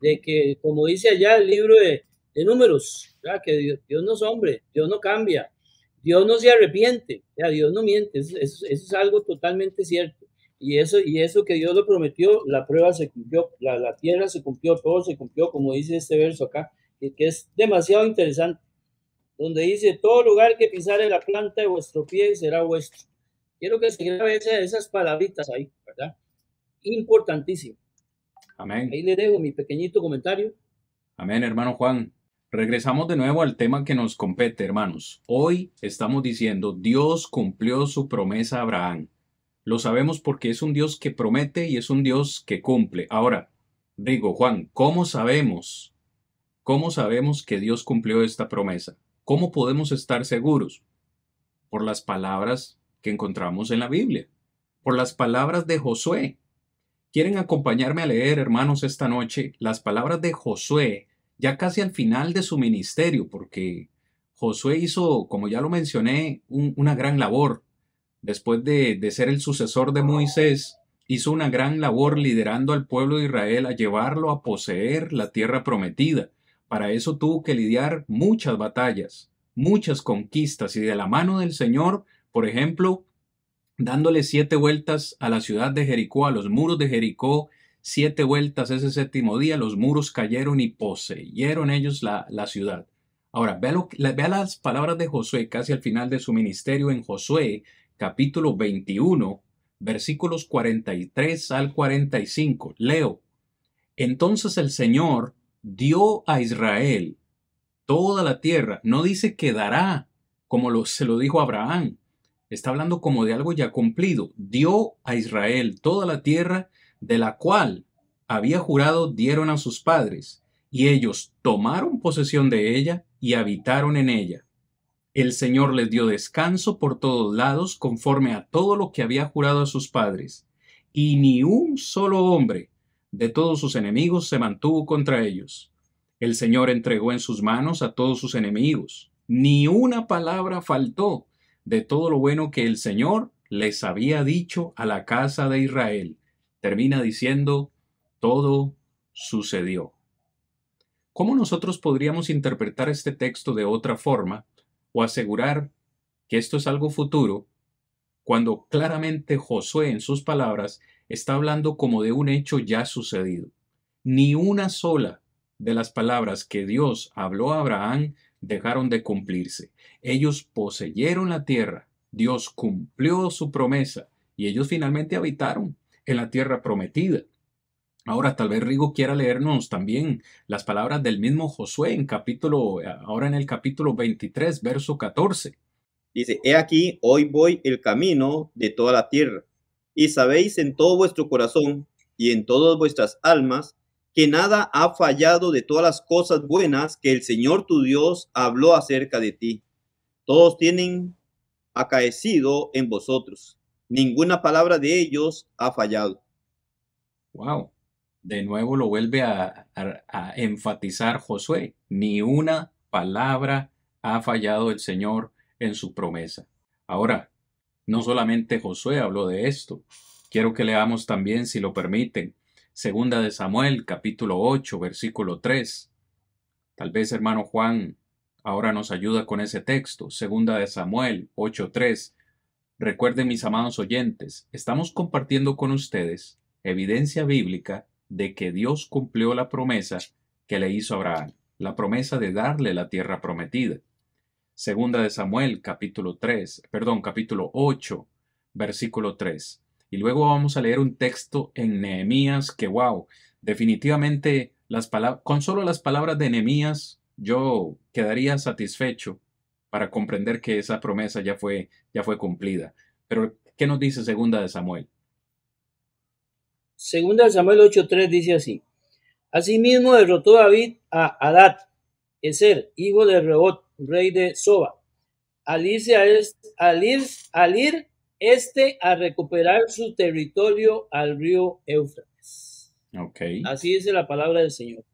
De que, como dice allá el libro de, de números, ¿verdad? Que Dios, Dios, no es hombre, Dios no cambia, Dios no se arrepiente, ¿ya? Dios no miente, eso, eso, eso es algo totalmente cierto. Y eso, y eso que Dios lo prometió, la prueba se cumplió, la, la, tierra se cumplió, todo se cumplió, como dice este verso acá, que, que es demasiado interesante, donde dice, todo lugar que pisare la planta de vuestro pie será vuestro. Quiero que se grabe esas palabritas ahí, ¿verdad? Importantísimo. Amén. Ahí le dejo mi pequeñito comentario. Amén, hermano Juan. Regresamos de nuevo al tema que nos compete, hermanos. Hoy estamos diciendo, Dios cumplió su promesa a Abraham. Lo sabemos porque es un Dios que promete y es un Dios que cumple. Ahora, digo, Juan, ¿cómo sabemos? ¿Cómo sabemos que Dios cumplió esta promesa? ¿Cómo podemos estar seguros? Por las palabras que encontramos en la Biblia, por las palabras de Josué. ¿Quieren acompañarme a leer, hermanos, esta noche las palabras de Josué, ya casi al final de su ministerio, porque Josué hizo, como ya lo mencioné, un, una gran labor después de, de ser el sucesor de Moisés, hizo una gran labor liderando al pueblo de Israel a llevarlo a poseer la tierra prometida. Para eso tuvo que lidiar muchas batallas, muchas conquistas y de la mano del Señor, por ejemplo, dándole siete vueltas a la ciudad de Jericó, a los muros de Jericó, siete vueltas ese séptimo día, los muros cayeron y poseyeron ellos la, la ciudad. Ahora, vea, vea las palabras de Josué casi al final de su ministerio en Josué, capítulo 21, versículos 43 al 45. Leo. Entonces el Señor dio a Israel toda la tierra. No dice que dará, como se lo dijo Abraham. Está hablando como de algo ya cumplido. Dio a Israel toda la tierra de la cual había jurado dieron a sus padres, y ellos tomaron posesión de ella y habitaron en ella. El Señor les dio descanso por todos lados conforme a todo lo que había jurado a sus padres, y ni un solo hombre de todos sus enemigos se mantuvo contra ellos. El Señor entregó en sus manos a todos sus enemigos. Ni una palabra faltó de todo lo bueno que el Señor les había dicho a la casa de Israel. Termina diciendo, todo sucedió. ¿Cómo nosotros podríamos interpretar este texto de otra forma o asegurar que esto es algo futuro cuando claramente Josué en sus palabras está hablando como de un hecho ya sucedido? Ni una sola de las palabras que Dios habló a Abraham dejaron de cumplirse. Ellos poseyeron la tierra, Dios cumplió su promesa y ellos finalmente habitaron en la tierra prometida. Ahora, tal vez Rigo quiera leernos también las palabras del mismo Josué en capítulo, ahora en el capítulo 23, verso 14. Dice, he aquí, hoy voy el camino de toda la tierra, y sabéis en todo vuestro corazón y en todas vuestras almas que nada ha fallado de todas las cosas buenas que el Señor tu Dios habló acerca de ti. Todos tienen acaecido en vosotros. Ninguna palabra de ellos ha fallado. Wow de nuevo lo vuelve a, enfatizar Josué. Ni una palabra ha fallado el Señor en su promesa. Ahora, no solamente Josué habló de esto. Quiero que leamos también, si lo permiten, Segunda de Samuel, capítulo 8, versículo 3. Tal vez hermano Juan ahora nos ayuda con ese texto. Segunda de Samuel 8.3. Recuerden mis amados oyentes, estamos compartiendo con ustedes evidencia bíblica de que Dios cumplió la promesa que le hizo a Abraham, la promesa de darle la tierra prometida. Segunda de Samuel, capítulo 3, perdón, capítulo 8, versículo 3. Y luego vamos a leer un texto en Nehemías que, wow, definitivamente las con solo las palabras de Nehemías yo quedaría satisfecho para comprender que esa promesa ya fue, ya fue cumplida. Pero, ¿qué nos dice Segunda de Samuel? Segunda Samuel 8.3 dice así. Asimismo derrotó David a Adad, Eser, hijo de Rebot, rey de Soba, al irse a al, ir, al ir este a recuperar su territorio al río Éufrates. Okay. Así dice la palabra del Señor.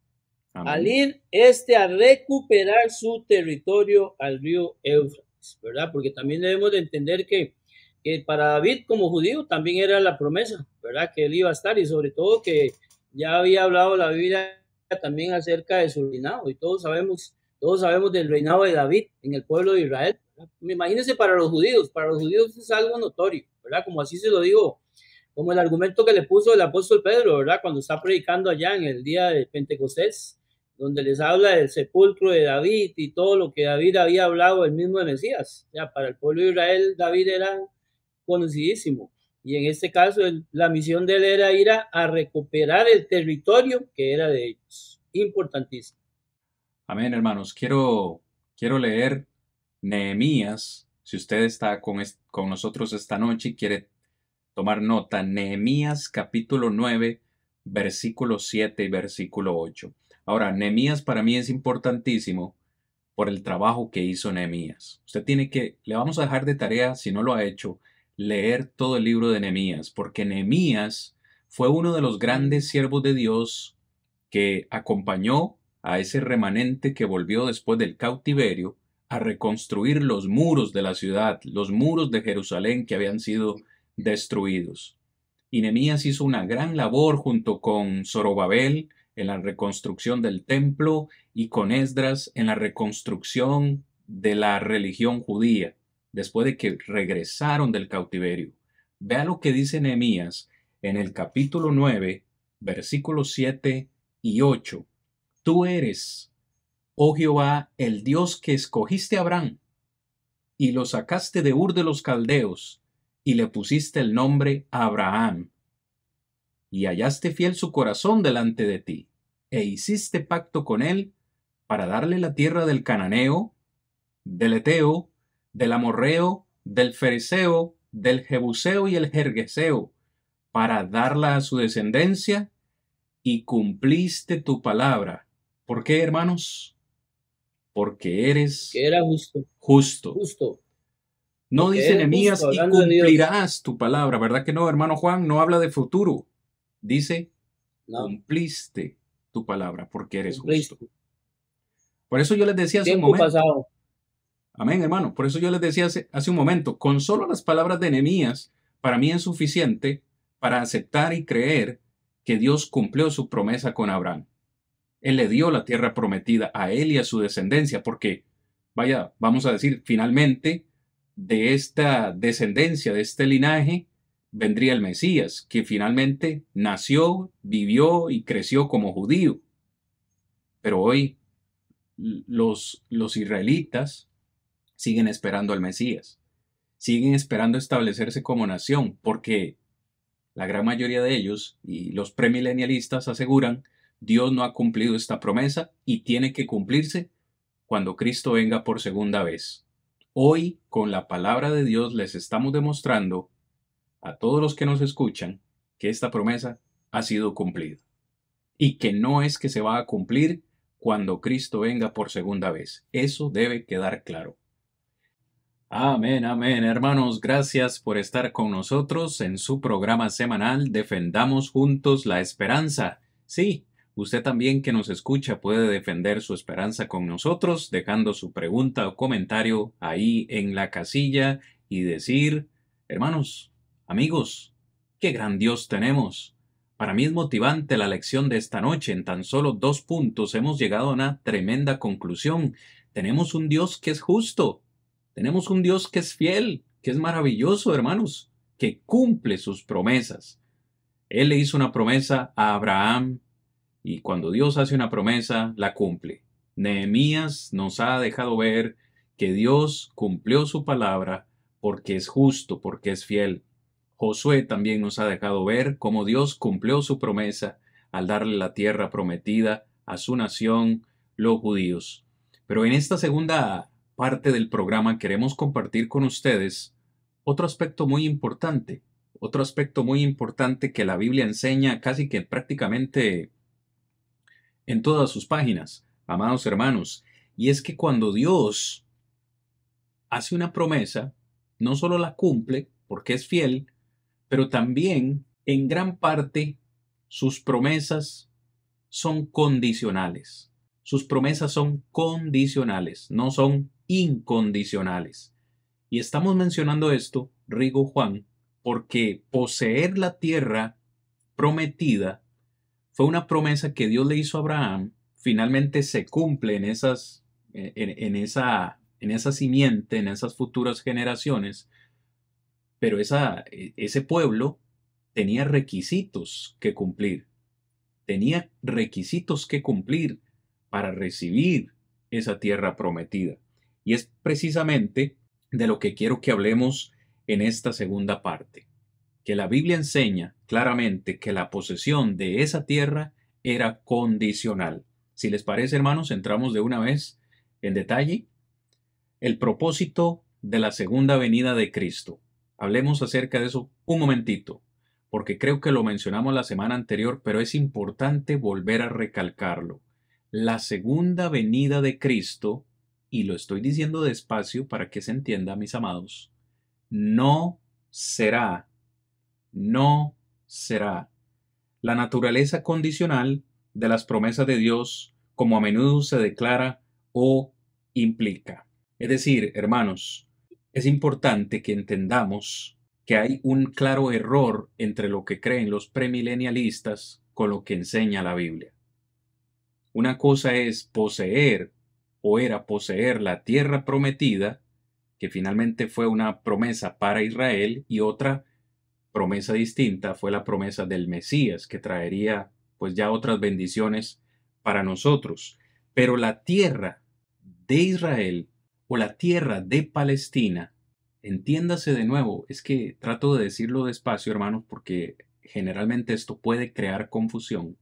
Al ir este a recuperar su territorio al río Éufrates, ¿verdad? Porque también debemos de entender que que para David como judío también era la promesa, ¿verdad? Que él iba a estar y sobre todo que ya había hablado la Biblia también acerca de su reinado y todos sabemos, todos sabemos del reinado de David en el pueblo de Israel. Imagínense para los judíos, para los judíos es algo notorio, ¿verdad? Como así se lo digo, como el argumento que le puso el apóstol Pedro, ¿verdad? Cuando está predicando allá en el día de Pentecostés, donde les habla del sepulcro de David y todo lo que David había hablado el mismo de Mesías. Ya para el pueblo de Israel, David era conocidísimo. Y en este caso, la misión de él era ir a, recuperar el territorio que era de ellos. Importantísimo. Amén, hermanos. Quiero, quiero leer Nehemías. Si usted está con, con nosotros esta noche y quiere tomar nota, Nehemías capítulo 9, versículo 7 y versículo 8. Ahora, Nehemías para mí es importantísimo por el trabajo que hizo Nehemías. Usted tiene que, le vamos a dejar de tarea, si no lo ha hecho, leer todo el libro de Nehemías, porque Nehemías fue uno de los grandes siervos de Dios que acompañó a ese remanente que volvió después del cautiverio a reconstruir los muros de la ciudad, los muros de Jerusalén que habían sido destruidos. Y Nehemías hizo una gran labor junto con Zorobabel en la reconstrucción del templo y con Esdras en la reconstrucción de la religión judía después de que regresaron del cautiverio. Vea lo que dice Nehemías en el capítulo 9, versículos 7 y 8. Tú eres, oh Jehová, el Dios que escogiste a Abraham, y lo sacaste de Ur de los Caldeos, y le pusiste el nombre Abraham, y hallaste fiel su corazón delante de ti, e hiciste pacto con él para darle la tierra del Cananeo, del Eteo, del Amorreo, del Fereceo, del Jebuseo y el Jergueseo, para darla a su descendencia, y cumpliste tu palabra. ¿Por qué, hermanos? Porque eres Que era justo. justo. Justo. No Porque dice Nehemías y hablando de Dios". cumplirás tu palabra, ¿verdad que no, hermano Juan? No habla de futuro. Dice, No. cumpliste tu palabra porque eres cumpliste. justo. Por eso yo les decía hace un momento. pasado. Amén, hermano. Por eso yo les decía hace, un momento, con solo las palabras de Nehemías, para mí es suficiente para aceptar y creer que Dios cumplió su promesa con Abraham. Él le dio la tierra prometida a él y a su descendencia, porque, vaya, vamos a decir, finalmente, de esta descendencia, de este linaje, vendría el Mesías, que finalmente nació, vivió y creció como judío. Pero hoy los, los israelitas siguen esperando al Mesías, siguen esperando establecerse como nación, porque la gran mayoría de ellos y los premilenialistas aseguran Dios no ha cumplido esta promesa y tiene que cumplirse cuando Cristo venga por segunda vez. Hoy, con la palabra de Dios, les estamos demostrando a todos los que nos escuchan que esta promesa ha sido cumplida y que no es que se va a cumplir cuando Cristo venga por segunda vez. Eso debe quedar claro. Amén, amén, hermanos. Gracias por estar con nosotros en su programa semanal Defendamos Juntos la Esperanza. Sí, usted también que nos escucha puede defender su esperanza con nosotros dejando su pregunta o comentario ahí en la casilla y decir, hermanos, amigos, qué gran Dios tenemos. Para mí es motivante la lección de esta noche. En tan solo dos puntos hemos llegado a una tremenda conclusión. Tenemos un Dios que es justo. Tenemos un Dios que es fiel, que es maravilloso, hermanos, que cumple sus promesas. Él le hizo una promesa a Abraham y cuando Dios hace una promesa, la cumple. Nehemías nos ha dejado ver que Dios cumplió su palabra porque es justo, porque es fiel. Josué también nos ha dejado ver cómo Dios cumplió su promesa al darle la tierra prometida a su nación, los judíos. Pero en esta segunda parte del programa queremos compartir con ustedes otro aspecto muy importante, otro aspecto muy importante que la Biblia enseña casi que prácticamente en todas sus páginas, amados hermanos, y es que cuando Dios hace una promesa, no solo la cumple porque es fiel, pero también en gran parte sus promesas son condicionales. Sus promesas son condicionales, no son incondicionales. Y estamos mencionando esto, Rigo Juan, porque poseer la tierra prometida fue una promesa que Dios le hizo a Abraham, finalmente se cumple en esas en, en esa en esa simiente, en esas futuras generaciones, pero esa, ese pueblo tenía requisitos que cumplir, tenía requisitos que cumplir para recibir esa tierra prometida. Y es precisamente de lo que quiero que hablemos en esta segunda parte, que la Biblia enseña claramente que la posesión de esa tierra era condicional. Si les parece, hermanos, entramos de una vez en detalle. El propósito de la segunda venida de Cristo. Hablemos acerca de eso un momentito, porque creo que lo mencionamos la semana anterior, pero es importante volver a recalcarlo. La segunda venida de Cristo, y lo estoy diciendo despacio para que se entienda, mis amados, no será, no será la naturaleza condicional de las promesas de Dios, como a menudo se declara o implica. Es decir, hermanos, es importante que entendamos que hay un claro error entre lo que creen los premilenialistas con lo que enseña la Biblia. Una cosa es poseer o era poseer la tierra prometida, que finalmente fue una promesa para Israel, y otra promesa distinta fue la promesa del Mesías, que traería pues ya otras bendiciones para nosotros. Pero la tierra de Israel o la tierra de Palestina, entiéndase de nuevo, es que trato de decirlo despacio, hermanos, porque generalmente esto puede crear confusión.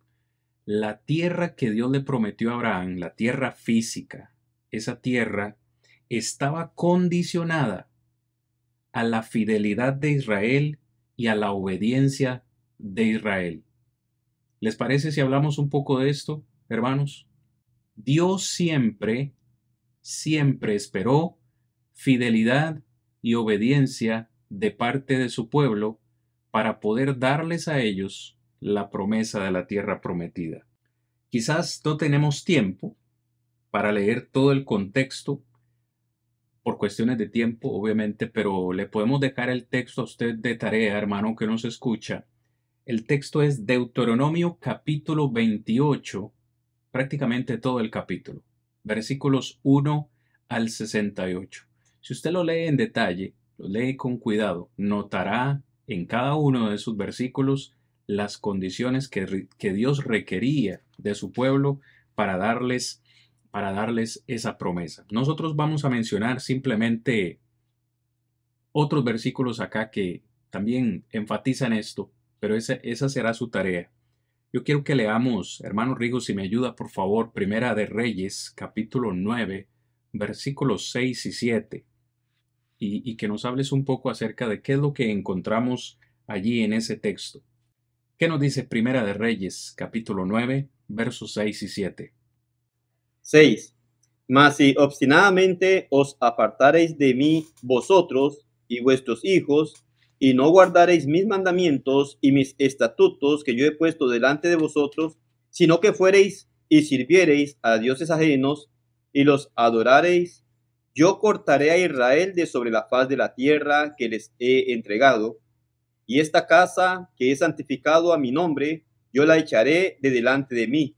La tierra que Dios le prometió a Abraham, la tierra física, esa tierra estaba condicionada a la fidelidad de Israel y a la obediencia de Israel. ¿Les parece si hablamos un poco de esto, hermanos? Dios siempre, siempre esperó fidelidad y obediencia de parte de su pueblo para poder darles a ellos la promesa de la tierra prometida. Quizás no tenemos tiempo para leer todo el contexto por cuestiones de tiempo, obviamente, pero le podemos dejar el texto a usted de tarea, hermano, que nos escucha. El texto es Deuteronomio capítulo 28, prácticamente todo el capítulo, versículos 1 al 68. Si usted lo lee en detalle, lo lee con cuidado, notará en cada uno de esos versículos las condiciones que, que Dios requería de su pueblo para darles para darles esa promesa. Nosotros vamos a mencionar simplemente otros versículos acá que también enfatizan esto, pero esa, esa será su tarea. Yo quiero que leamos, hermano Rigo, si me ayuda, por favor, Primera de Reyes, capítulo 9, versículos 6 y 7, y, y que nos hables un poco acerca de qué es lo que encontramos allí en ese texto. ¿Qué nos dice Primera de Reyes, capítulo 9, versos 6 y 7? 6. Mas si obstinadamente os apartareis de mí vosotros y vuestros hijos, y no guardareis mis mandamientos y mis estatutos que yo he puesto delante de vosotros, sino que fuereis y sirviereis a dioses ajenos y los adorareis, yo cortaré a Israel de sobre la faz de la tierra que les he entregado, y esta casa que he santificado a mi nombre, yo la echaré de delante de mí,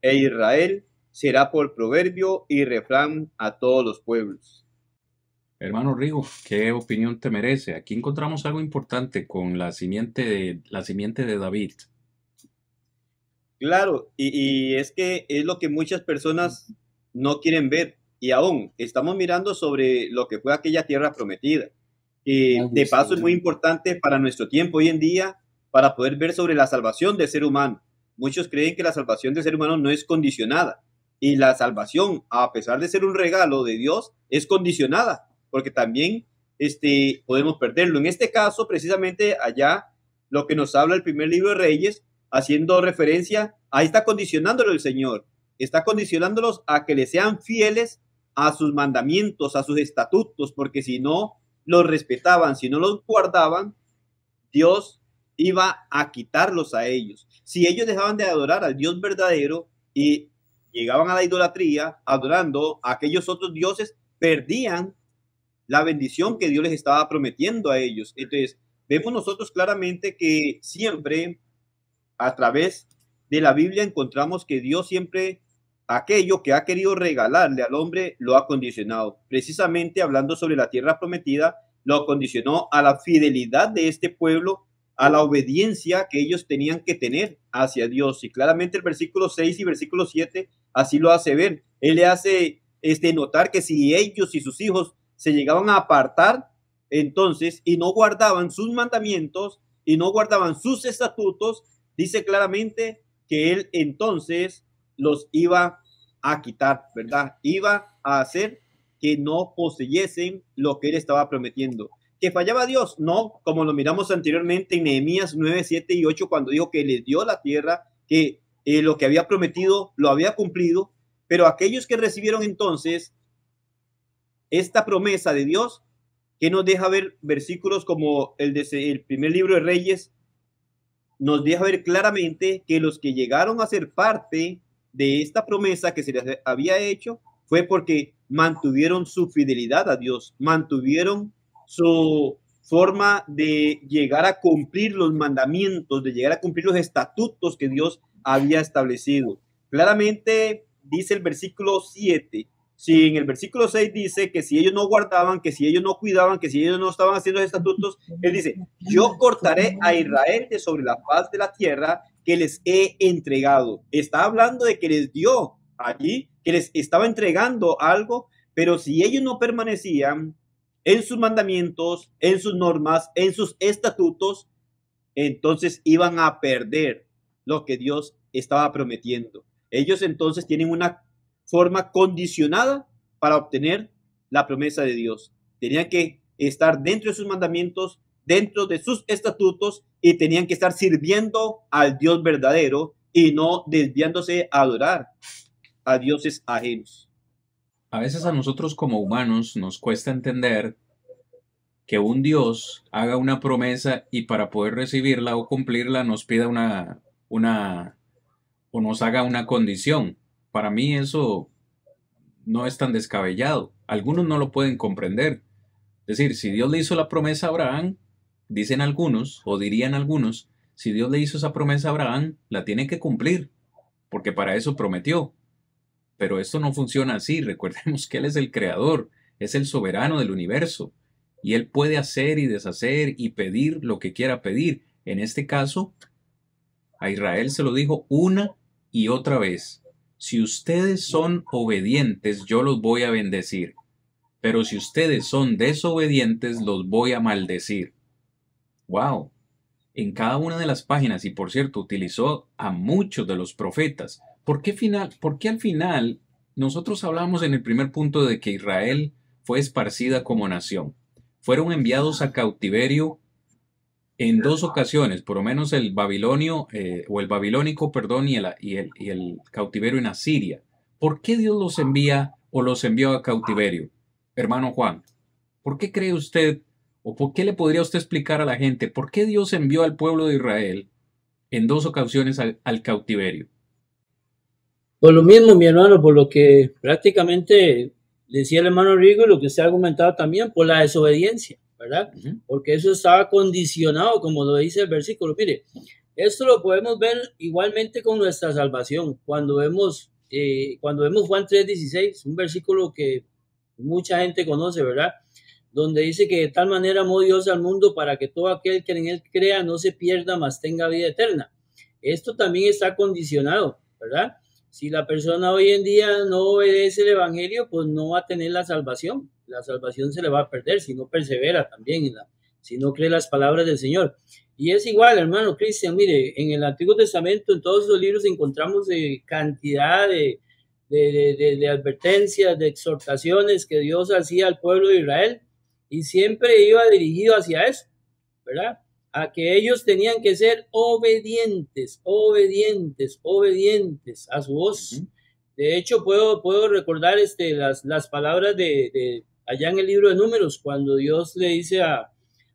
e Israel será por proverbio y refrán a todos los pueblos. Hermano Rigo, ¿qué opinión te merece? Aquí encontramos algo importante con la simiente de, la simiente de David. Claro, y, es que es lo que muchas personas no quieren ver. Y aún estamos mirando sobre lo que fue aquella tierra prometida. De paso es muy importante para nuestro tiempo hoy en día para poder ver sobre la salvación del ser humano. Muchos creen que la salvación del ser humano no es condicionada y la salvación, a pesar de ser un regalo de Dios, es condicionada, porque también este, podemos perderlo. En este caso, precisamente allá, lo que nos habla el primer libro de Reyes, haciendo referencia, ahí está condicionándolo el Señor, está condicionándolos a que le sean fieles a sus mandamientos, a sus estatutos, porque si no los respetaban, si no los guardaban, Dios iba a quitarlos a ellos. Si ellos dejaban de adorar al Dios verdadero y llegaban a la idolatría, adorando a aquellos otros dioses, perdían la bendición que Dios les estaba prometiendo a ellos. Entonces, vemos nosotros claramente que siempre a través de la Biblia encontramos que Dios siempre aquello que ha querido regalarle al hombre lo ha condicionado. Precisamente hablando sobre la tierra prometida, lo condicionó a la fidelidad de este pueblo a la obediencia que ellos tenían que tener hacia Dios. Y claramente el versículo 6 y versículo 7 así lo hace ver. Él le hace este, notar que si ellos y sus hijos se llegaban a apartar, entonces, y no guardaban sus mandamientos y no guardaban sus estatutos, dice claramente que él entonces los iba a quitar, ¿verdad? Iba a hacer que no poseyesen lo que él estaba prometiendo. ¿Que fallaba Dios? No, como lo miramos anteriormente en Nehemías 9, 7 y 8, cuando dijo que le dio la tierra, que eh, lo que había prometido lo había cumplido, pero aquellos que recibieron entonces esta promesa de Dios, que nos deja ver versículos como el de el primer libro de Reyes, nos deja ver claramente que los que llegaron a ser parte de esta promesa que se les había hecho fue porque mantuvieron su fidelidad a Dios, mantuvieron su forma de llegar a cumplir los mandamientos, de llegar a cumplir los estatutos que Dios había establecido. Claramente dice el versículo 7, si en el versículo 6 dice que si ellos no guardaban, que si ellos no cuidaban, que si ellos no estaban haciendo los estatutos, él dice, yo cortaré a Israel de sobre la faz de la tierra que les he entregado. Está hablando de que les dio allí que les estaba entregando algo, pero si ellos no permanecían en sus mandamientos, en sus normas, en sus estatutos, entonces iban a perder lo que Dios estaba prometiendo. Ellos entonces tienen una forma condicionada para obtener la promesa de Dios. Tenían que estar dentro de sus mandamientos, dentro de sus estatutos y tenían que estar sirviendo al Dios verdadero y no desviándose a adorar a dioses ajenos. A veces a nosotros como humanos nos cuesta entender que un Dios haga una promesa y para poder recibirla o cumplirla nos pida una, una o nos haga una condición. Para mí eso no es tan descabellado. Algunos no lo pueden comprender. Es decir, si Dios le hizo la promesa a Abraham, dicen algunos, o dirían algunos, si Dios le hizo esa promesa a Abraham, la tiene que cumplir, porque para eso prometió. Pero esto no funciona así. Recordemos que Él es el creador, es el soberano del universo, y Él puede hacer y deshacer y pedir lo que quiera pedir. En este caso, a Israel se lo dijo una y otra vez. Si ustedes son obedientes, yo los voy a bendecir. Pero si ustedes son desobedientes, los voy a maldecir. ¡Wow! En cada una de las páginas, y por cierto, utilizó a muchos de los profetas. ¿Por qué, final, por qué al final nosotros hablamos en el primer punto de que Israel fue esparcida como nación? Fueron enviados a cautiverio en dos ocasiones, por lo menos el babilonio, eh, o el babilónico, perdón, y el, y, el, y el cautiverio en Asiria. ¿Por qué Dios los envía o los envió a cautiverio? Hermano Juan, ¿por qué cree usted, o por qué le podría usted explicar a la gente, por qué Dios envió al pueblo de Israel en dos ocasiones al, cautiverio? Por lo mismo, mi hermano, por lo que prácticamente decía el hermano Rigo y lo que se ha argumentado también, por la desobediencia. ¿Verdad? Porque eso estaba condicionado, como lo dice el versículo. Mire, esto lo podemos ver igualmente con nuestra salvación. Cuando vemos, eh, cuando vemos Juan 3:16, un versículo que mucha gente conoce, ¿verdad? Donde dice que de tal manera amó Dios al mundo para que todo aquel que en él crea no se pierda, mas tenga vida eterna. Esto también está condicionado, ¿verdad? Si la persona hoy en día no obedece el Evangelio, pues no va a tener la salvación la salvación se le va a perder si no persevera también, en la, si no cree las palabras del Señor. Y es igual, hermano Cristian, mire, en el Antiguo Testamento, en todos los libros encontramos de cantidad de, de, de, advertencias, de exhortaciones que Dios hacía al pueblo de Israel y siempre iba dirigido hacia eso, ¿verdad? A que ellos tenían que ser obedientes, obedientes, obedientes a su voz. De hecho, puedo, puedo recordar este, las, las palabras de, allá en el libro de números, cuando Dios le dice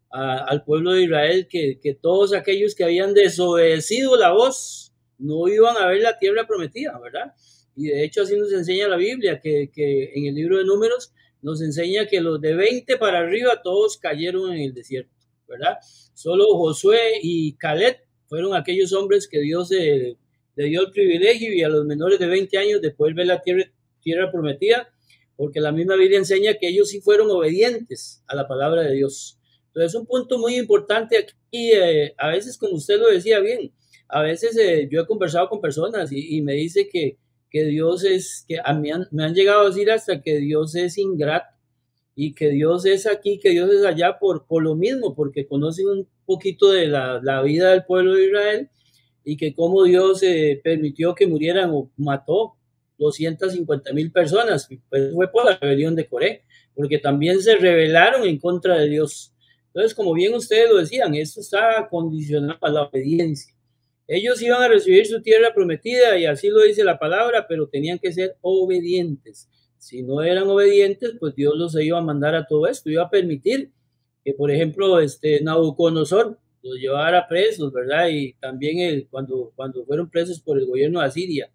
al pueblo de Israel que, todos aquellos que habían desobedecido la voz no iban a ver la tierra prometida, ¿verdad? Y de hecho así nos enseña la Biblia, que, en el libro de números nos enseña que los de 20 para arriba todos cayeron en el desierto, ¿verdad? Solo Josué y Caleb fueron aquellos hombres que Dios le dio el privilegio y a los menores de 20 años de ver la tierra, tierra prometida porque la misma Biblia enseña que ellos sí fueron obedientes a la palabra de Dios. Entonces, un punto muy importante aquí, eh, a veces, como usted lo decía bien, a veces eh, yo he conversado con personas y, me dice que, que, Dios es, que a mí me han llegado a decir hasta que Dios es ingrato y que Dios es aquí, que Dios es allá por, por lo mismo, porque conocen un poquito de la, la vida del pueblo de Israel y que cómo Dios eh, permitió que murieran o mató 250 mil personas. Pues fue por la rebelión de Coré, porque también se rebelaron en contra de Dios. Entonces, como bien ustedes lo decían, esto está condicionado a la obediencia. Ellos iban a recibir su tierra prometida y así lo dice la palabra, pero tenían que ser obedientes. Si no eran obedientes, pues Dios los iba a mandar a todo esto, iba a permitir que, por ejemplo, este Nabucodonosor los llevara presos, ¿verdad? Y también el, cuando, cuando fueron presos por el gobierno de Asiria,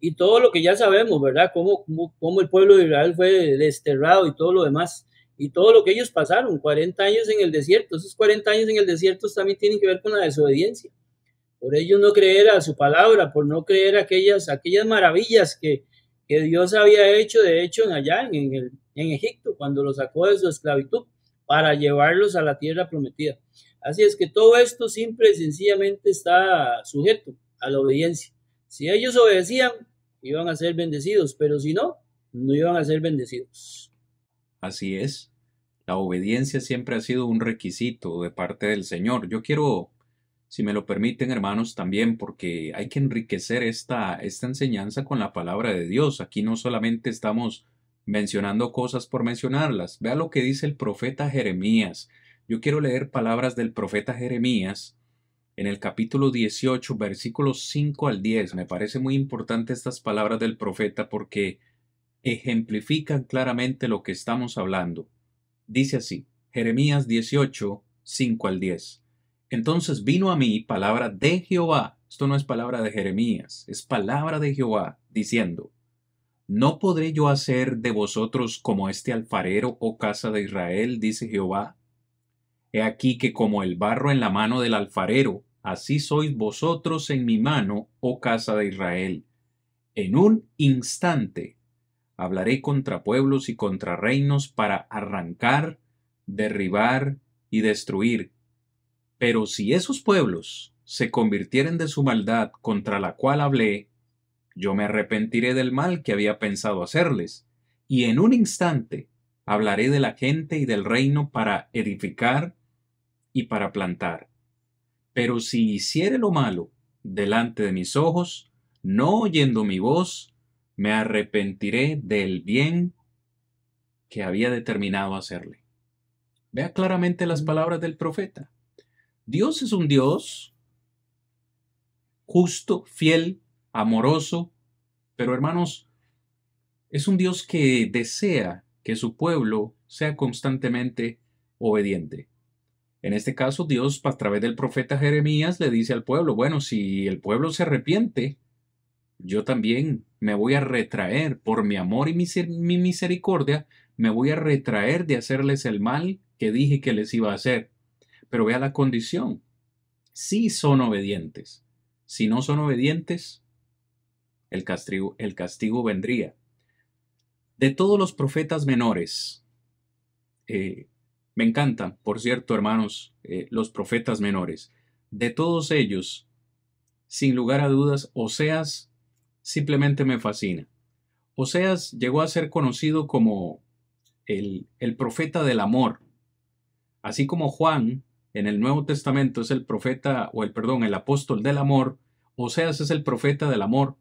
y todo lo que ya sabemos, ¿verdad? Cómo, cómo, el pueblo de Israel fue desterrado y todo lo demás, y todo lo que ellos pasaron, 40 años en el desierto, esos 40 años en el desierto también tienen que ver con la desobediencia, por ellos no creer a su palabra, por no creer aquellas, aquellas maravillas que, que Dios había hecho, de hecho, en allá en, el, en Egipto, cuando los sacó de su esclavitud, para llevarlos a la tierra prometida. Así es que todo esto simple y sencillamente está sujeto a la obediencia. Si ellos obedecían, iban a ser bendecidos, pero si no, no iban a ser bendecidos. Así es. La obediencia siempre ha sido un requisito de parte del Señor. Yo quiero, si me lo permiten, hermanos, también, porque hay que enriquecer esta, esta enseñanza con la palabra de Dios. Aquí no solamente estamos mencionando cosas por mencionarlas. Vea lo que dice el profeta Jeremías. Yo quiero leer palabras del profeta Jeremías en el capítulo 18, versículos 5 al 10. Me parece muy importante estas palabras del profeta porque ejemplifican claramente lo que estamos hablando. Dice así, Jeremías 18, 5 al 10. Entonces vino a mí palabra de Jehová, esto no es palabra de Jeremías, es palabra de Jehová, diciendo, ¿No podré yo hacer de vosotros como este alfarero, oh casa de Israel? dice Jehová. He aquí que como el barro en la mano del alfarero, así sois vosotros en mi mano, oh casa de Israel. En un instante hablaré contra pueblos y contra reinos para arrancar, derribar y destruir. Pero si esos pueblos se convirtieren de su maldad contra la cual hablé, yo me arrepentiré del mal que había pensado hacerles, y en un instante hablaré de la gente y del reino para edificar y para plantar. Pero si hiciere lo malo delante de mis ojos, no oyendo mi voz, me arrepentiré del bien que había determinado hacerle. Vea claramente las palabras del profeta. Dios es un Dios justo, fiel, amoroso, pero hermanos, es un Dios que desea que su pueblo sea constantemente obediente. En este caso, Dios, a través del profeta Jeremías, le dice al pueblo, bueno, si el pueblo se arrepiente, yo también me voy a retraer por mi amor y mi, misericordia, me voy a retraer de hacerles el mal que dije que les iba a hacer. Pero vea la condición. Si son obedientes. Si no son obedientes, el castigo, el castigo vendría. De todos los profetas menores, eh, me encantan, por cierto, hermanos, eh, los profetas menores. De todos ellos, sin lugar a dudas, Oseas simplemente me fascina. Oseas llegó a ser conocido como el, el profeta del amor. Así como Juan en el Nuevo Testamento es el profeta, o el perdón, el apóstol del amor, Oseas es el profeta del amor.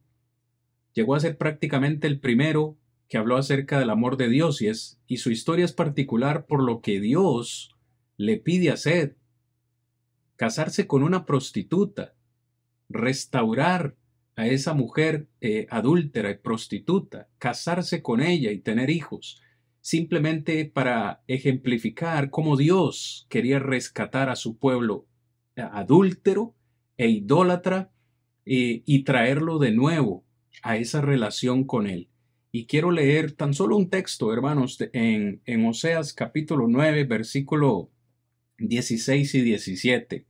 Llegó a ser prácticamente el primero que habló acerca del amor de Dios y, es, y su historia es particular por lo que Dios le pide hacer. Casarse con una prostituta, restaurar a esa mujer eh, adúltera y prostituta, casarse con ella y tener hijos, simplemente para ejemplificar cómo Dios quería rescatar a su pueblo eh, adúltero e idólatra eh, y traerlo de nuevo a esa relación con Él. Y quiero leer tan solo un texto, hermanos, en, en Oseas capítulo 9, versículo 16 y 17.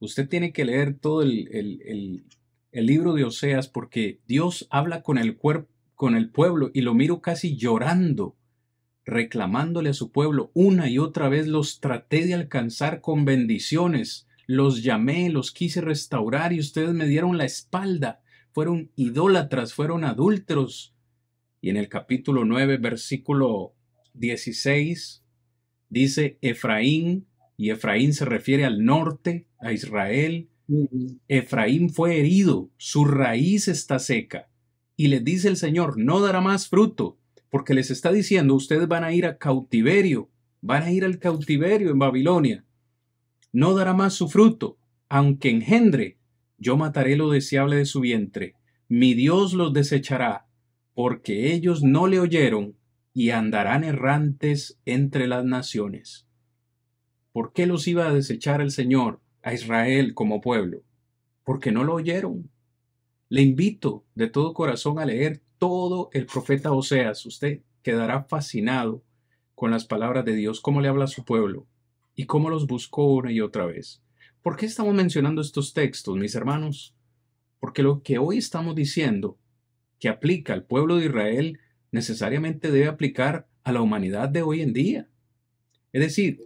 Usted tiene que leer todo el, el, el libro de Oseas porque Dios habla con el, con el pueblo y lo miro casi llorando, reclamándole a su pueblo una y otra vez los traté de alcanzar con bendiciones, los llamé, los quise restaurar y ustedes me dieron la espalda, fueron idólatras, fueron adúlteros. Y en el capítulo 9, versículo 16, dice Efraín, y Efraín se refiere al norte, a Israel, Efraín fue herido, su raíz está seca. Y les dice el Señor, no dará más fruto, porque les está diciendo, ustedes van a ir a cautiverio, van a ir al cautiverio en Babilonia. No dará más su fruto, aunque engendre, yo mataré lo deseable de su vientre. Mi Dios los desechará, porque ellos no le oyeron y andarán errantes entre las naciones. ¿Por qué los iba a desechar el Señor? a Israel como pueblo, porque no lo oyeron. Le invito de todo corazón a leer todo el profeta Oseas. Usted quedará fascinado con las palabras de Dios, cómo le habla a su pueblo y cómo los buscó una y otra vez. ¿Por qué estamos mencionando estos textos, mis hermanos? Porque lo que hoy estamos diciendo que aplica al pueblo de Israel necesariamente debe aplicar a la humanidad de hoy en día. Es decir,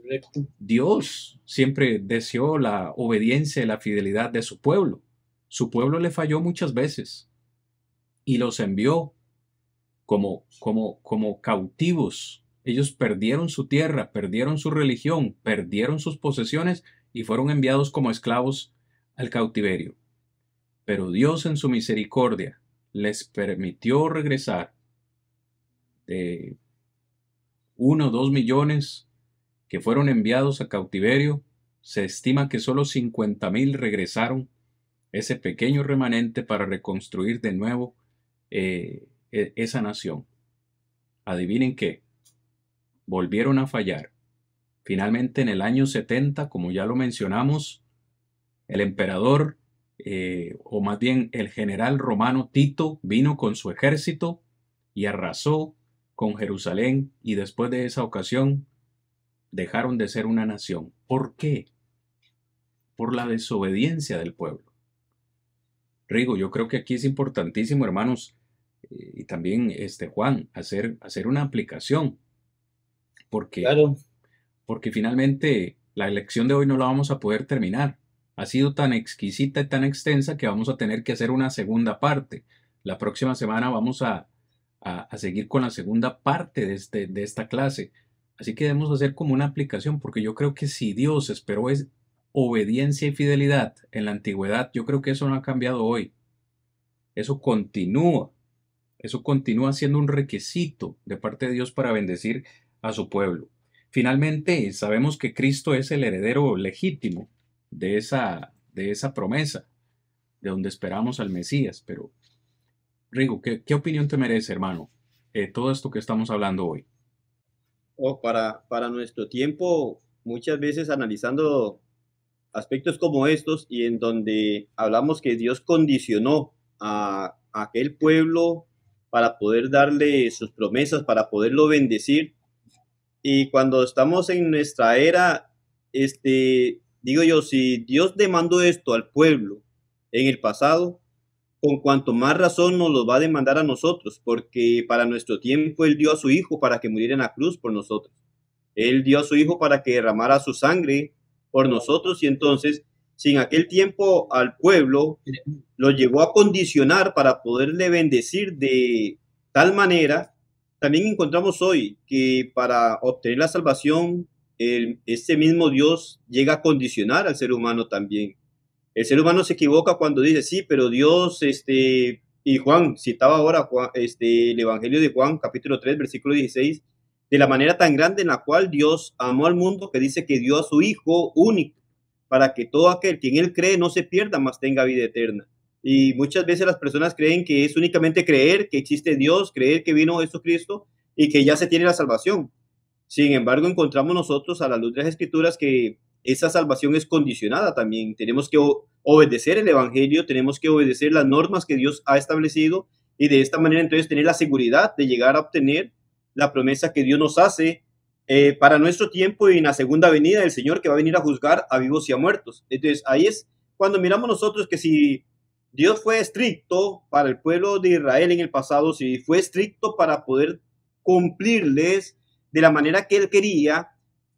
Dios siempre deseó la obediencia y la fidelidad de su pueblo. Su pueblo le falló muchas veces. y los envió como, como, como cautivos. Ellos perdieron su tierra, perdieron su religión, perdieron sus posesiones y fueron enviados como esclavos al cautiverio. Pero Dios en su misericordia les permitió regresar de uno o dos millones que fueron enviados a cautiverio. Se estima que solo 50 mil regresaron ese pequeño remanente para reconstruir de nuevo eh, e, esa nación. Adivinen qué, volvieron a fallar. Finalmente en el año 70, como ya lo mencionamos, el emperador, eh, o más bien el general romano Tito, vino con su ejército y arrasó con Jerusalén y después de esa ocasión dejaron de ser una nación. ¿Por qué? Por la desobediencia del pueblo. Rigo, yo creo que aquí es importantísimo, hermanos, eh, y también este Juan, hacer, hacer una aplicación. Porque, porque finalmente la elección de hoy no la vamos a poder terminar. Ha sido tan exquisita y tan extensa que vamos a tener que hacer una segunda parte. La próxima semana vamos a, a, seguir con la segunda parte de, este, de esta clase. Así que debemos hacer como una aplicación, porque yo creo que si Dios esperó es obediencia y fidelidad en la antigüedad, yo creo que eso no ha cambiado hoy. Eso continúa. Eso continúa siendo un requisito de parte de Dios para bendecir a su pueblo. Finalmente, sabemos que Cristo es el heredero legítimo de esa, de esa promesa, de donde esperamos al Mesías. Pero, Rigo, ¿qué, opinión te merece, hermano, eh, todo esto que estamos hablando hoy? Oh, para, para nuestro tiempo, muchas veces analizando aspectos como estos y en donde hablamos que Dios condicionó a, aquel pueblo para poder darle sus promesas, para poderlo bendecir. Y cuando estamos en nuestra era, este, digo yo, si Dios demandó esto al pueblo en el pasado, con cuanto más razón nos lo va a demandar a nosotros, porque para nuestro tiempo Él dio a su Hijo para que muriera en la cruz por nosotros. Él dio a su Hijo para que derramara su sangre por nosotros y entonces, sin aquel tiempo al pueblo, lo llevó a condicionar para poderle bendecir de tal manera, también encontramos hoy que para obtener la salvación, el, este mismo Dios llega a condicionar al ser humano también. El ser humano se equivoca cuando dice, sí, pero Dios, este, y Juan citaba ahora este, el Evangelio de Juan, capítulo 3, versículo 16, de la manera tan grande en la cual Dios amó al mundo que dice que dio a su Hijo único para que todo aquel que en Él cree no se pierda, más tenga vida eterna. Y muchas veces las personas creen que es únicamente creer que existe Dios, creer que vino Jesucristo y que ya se tiene la salvación. Sin embargo, encontramos nosotros a la luz de las Escrituras que esa salvación es condicionada también. Tenemos que obedecer el Evangelio, tenemos que obedecer las normas que Dios ha establecido y de esta manera entonces tener la seguridad de llegar a obtener la promesa que Dios nos hace eh, para nuestro tiempo y en la segunda venida del Señor que va a venir a juzgar a vivos y a muertos. Entonces ahí es cuando miramos nosotros que si Dios fue estricto para el pueblo de Israel en el pasado, si fue estricto para poder cumplirles de la manera que él quería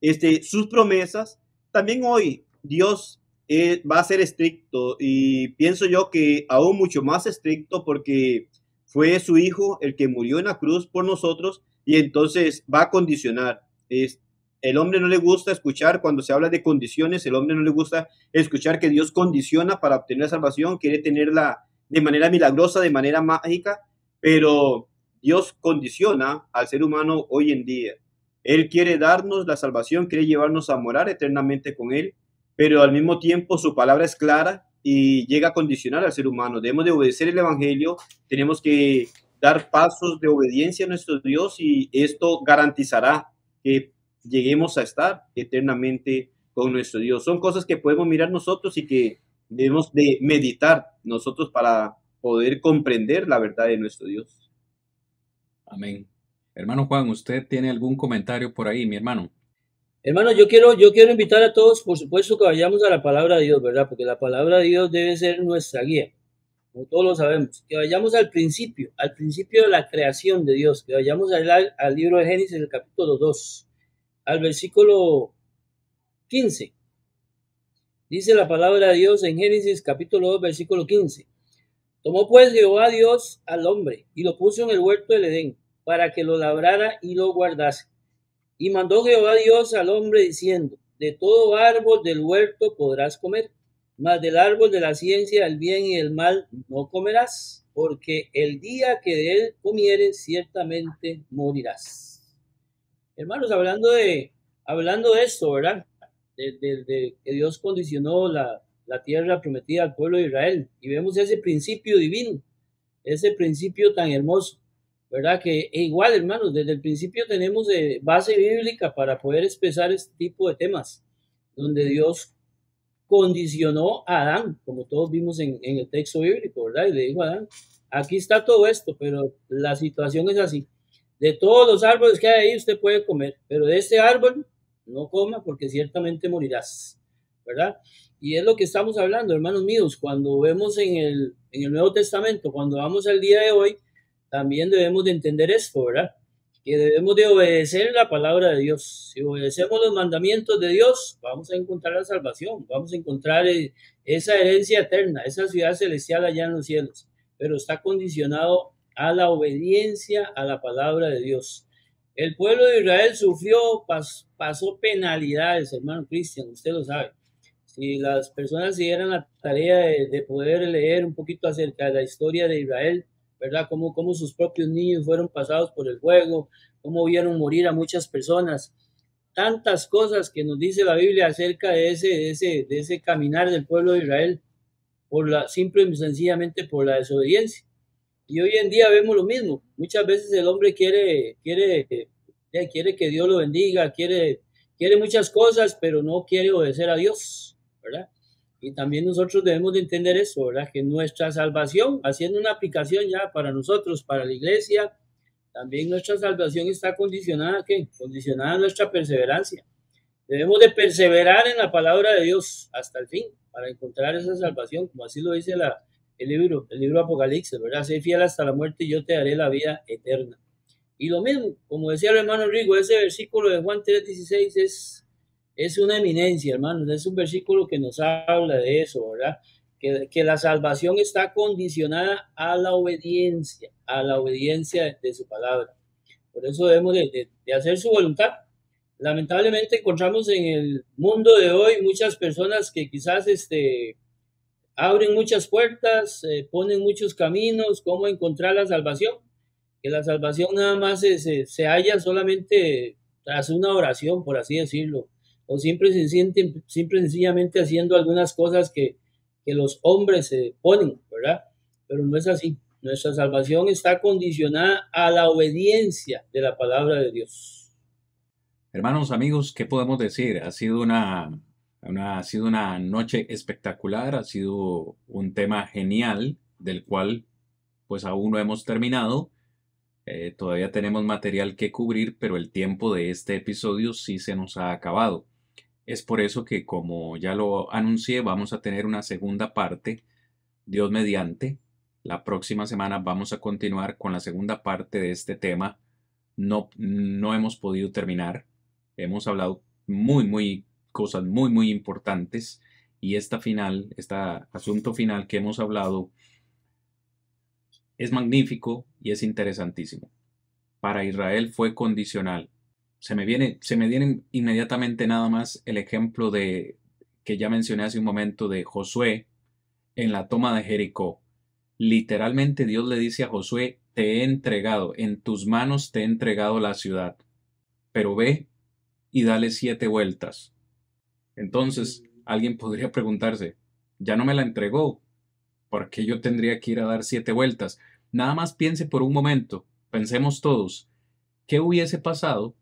este, sus promesas, también hoy Dios eh, va a ser estricto y pienso yo que aún mucho más estricto porque fue su hijo el que murió en la cruz por nosotros y entonces va a condicionar. Es, el hombre no le gusta escuchar cuando se habla de condiciones, el hombre no le gusta escuchar que Dios condiciona para obtener salvación, quiere tenerla de manera milagrosa, de manera mágica, pero Dios condiciona al ser humano hoy en día. Él quiere darnos la salvación, quiere llevarnos a morar eternamente con Él, pero al mismo tiempo su palabra es clara y llega a condicionar al ser humano. Debemos de obedecer el Evangelio, tenemos que dar pasos de obediencia a nuestro Dios y esto garantizará que lleguemos a estar eternamente con nuestro Dios. Son cosas que podemos mirar nosotros y que debemos de meditar nosotros para poder comprender la verdad de nuestro Dios. Amén. Hermano Juan, ¿usted tiene algún comentario por ahí, mi hermano? Hermano, yo quiero, yo quiero invitar a todos, por supuesto, que vayamos a la palabra de Dios, ¿verdad? Porque la palabra de Dios debe ser nuestra guía como todos lo sabemos, que vayamos al principio, al principio de la creación de Dios, que vayamos al, al libro de Génesis, el capítulo 2, al versículo 15. Dice la palabra de Dios en Génesis capítulo 2, versículo 15. Tomó pues Jehová Dios al hombre y lo puso en el huerto del Edén para que lo labrara y lo guardase. Y mandó Jehová Dios al hombre diciendo, de todo árbol del huerto podrás comer, mas del árbol de la ciencia del bien y del mal no comerás, porque el día que de él comieres ciertamente morirás. Hermanos, hablando de, hablando esto, ¿verdad? De, que Dios condicionó la, la tierra prometida al pueblo de Israel. Y vemos ese principio divino, ese principio tan hermoso, ¿verdad? Que e igual, hermanos, desde el principio tenemos de base bíblica para poder expresar este tipo de temas, donde Dios condicionó a Adán, como todos vimos en, en el texto bíblico, ¿verdad? Y le dijo a Adán, aquí está todo esto, pero la situación es así. De todos los árboles que hay ahí usted puede comer, pero de este árbol no coma porque ciertamente morirás, ¿verdad? Y es lo que estamos hablando, hermanos míos, cuando vemos en el, en el Nuevo Testamento, cuando vamos al día de hoy, también debemos de entender esto, ¿verdad? Que debemos de obedecer la palabra de Dios. Si obedecemos los mandamientos de Dios, vamos a encontrar la salvación, vamos a encontrar eh, esa herencia eterna, esa ciudad celestial allá en los cielos, pero está condicionado a la obediencia a la palabra de Dios. El pueblo de Israel sufrió, pasó penalidades, hermano Cristian, usted lo sabe si las personas se dieran la tarea de, poder leer un poquito acerca de la historia de Israel, ¿verdad? Cómo, cómo sus propios niños fueron pasados por el fuego, cómo vieron morir a muchas personas. Tantas cosas que nos dice la Biblia acerca de ese, de ese, de ese caminar del pueblo de Israel, por la, simple y sencillamente por la desobediencia. Y hoy en día vemos lo mismo. Muchas veces el hombre quiere, quiere, eh, quiere que Dios lo bendiga, quiere, quiere muchas cosas, pero no quiere obedecer a Dios. ¿verdad? Y también nosotros debemos de entender eso, ¿verdad? Que nuestra salvación, haciendo una aplicación ya para nosotros, para la iglesia, también nuestra salvación está condicionada, ¿qué? Condicionada a nuestra perseverancia. Debemos de perseverar en la palabra de Dios hasta el fin para encontrar esa salvación, como así lo dice la, el libro, el libro Apocalipsis, ¿verdad? Sé fiel hasta la muerte y yo te daré la vida eterna. Y lo mismo, como decía el hermano Rigo, ese versículo de Juan 3:16 es es una eminencia, hermanos. Es un versículo que nos habla de eso, ¿verdad? Que, que, la salvación está condicionada a la obediencia, a la obediencia de, su palabra. Por eso debemos de, de, hacer su voluntad. Lamentablemente encontramos en el mundo de hoy muchas personas que quizás este, abren muchas puertas, eh, ponen muchos caminos, cómo encontrar la salvación. Que la salvación nada más se, se, se halla solamente tras una oración, por así decirlo o siempre se sienten, siempre sencillamente haciendo algunas cosas que, que los hombres se ponen, ¿verdad? Pero no es así. Nuestra salvación está condicionada a la obediencia de la palabra de Dios. Hermanos, amigos, ¿qué podemos decir? Ha sido una, ha sido una noche espectacular, ha sido un tema genial del cual pues aún no hemos terminado. Eh, todavía tenemos material que cubrir, pero el tiempo de este episodio sí se nos ha acabado. Es por eso que, como ya lo anuncié, vamos a tener una segunda parte, Dios mediante. La próxima semana vamos a continuar con la segunda parte de este tema. No, no hemos podido terminar. Hemos hablado muy, muy cosas muy, muy importantes. Y esta final, este asunto final que hemos hablado, es magnífico y es interesantísimo. Para Israel fue condicional se me viene, se me viene inmediatamente nada más el ejemplo de que ya mencioné hace un momento de Josué en la toma de Jericó. Literalmente Dios le dice a Josué, te he entregado, en tus manos te he entregado la ciudad, pero ve y dale siete vueltas. Entonces, alguien podría preguntarse, ya no me la entregó, ¿por qué yo tendría que ir a dar siete vueltas? Nada más piense por un momento, pensemos todos, ¿qué hubiese pasado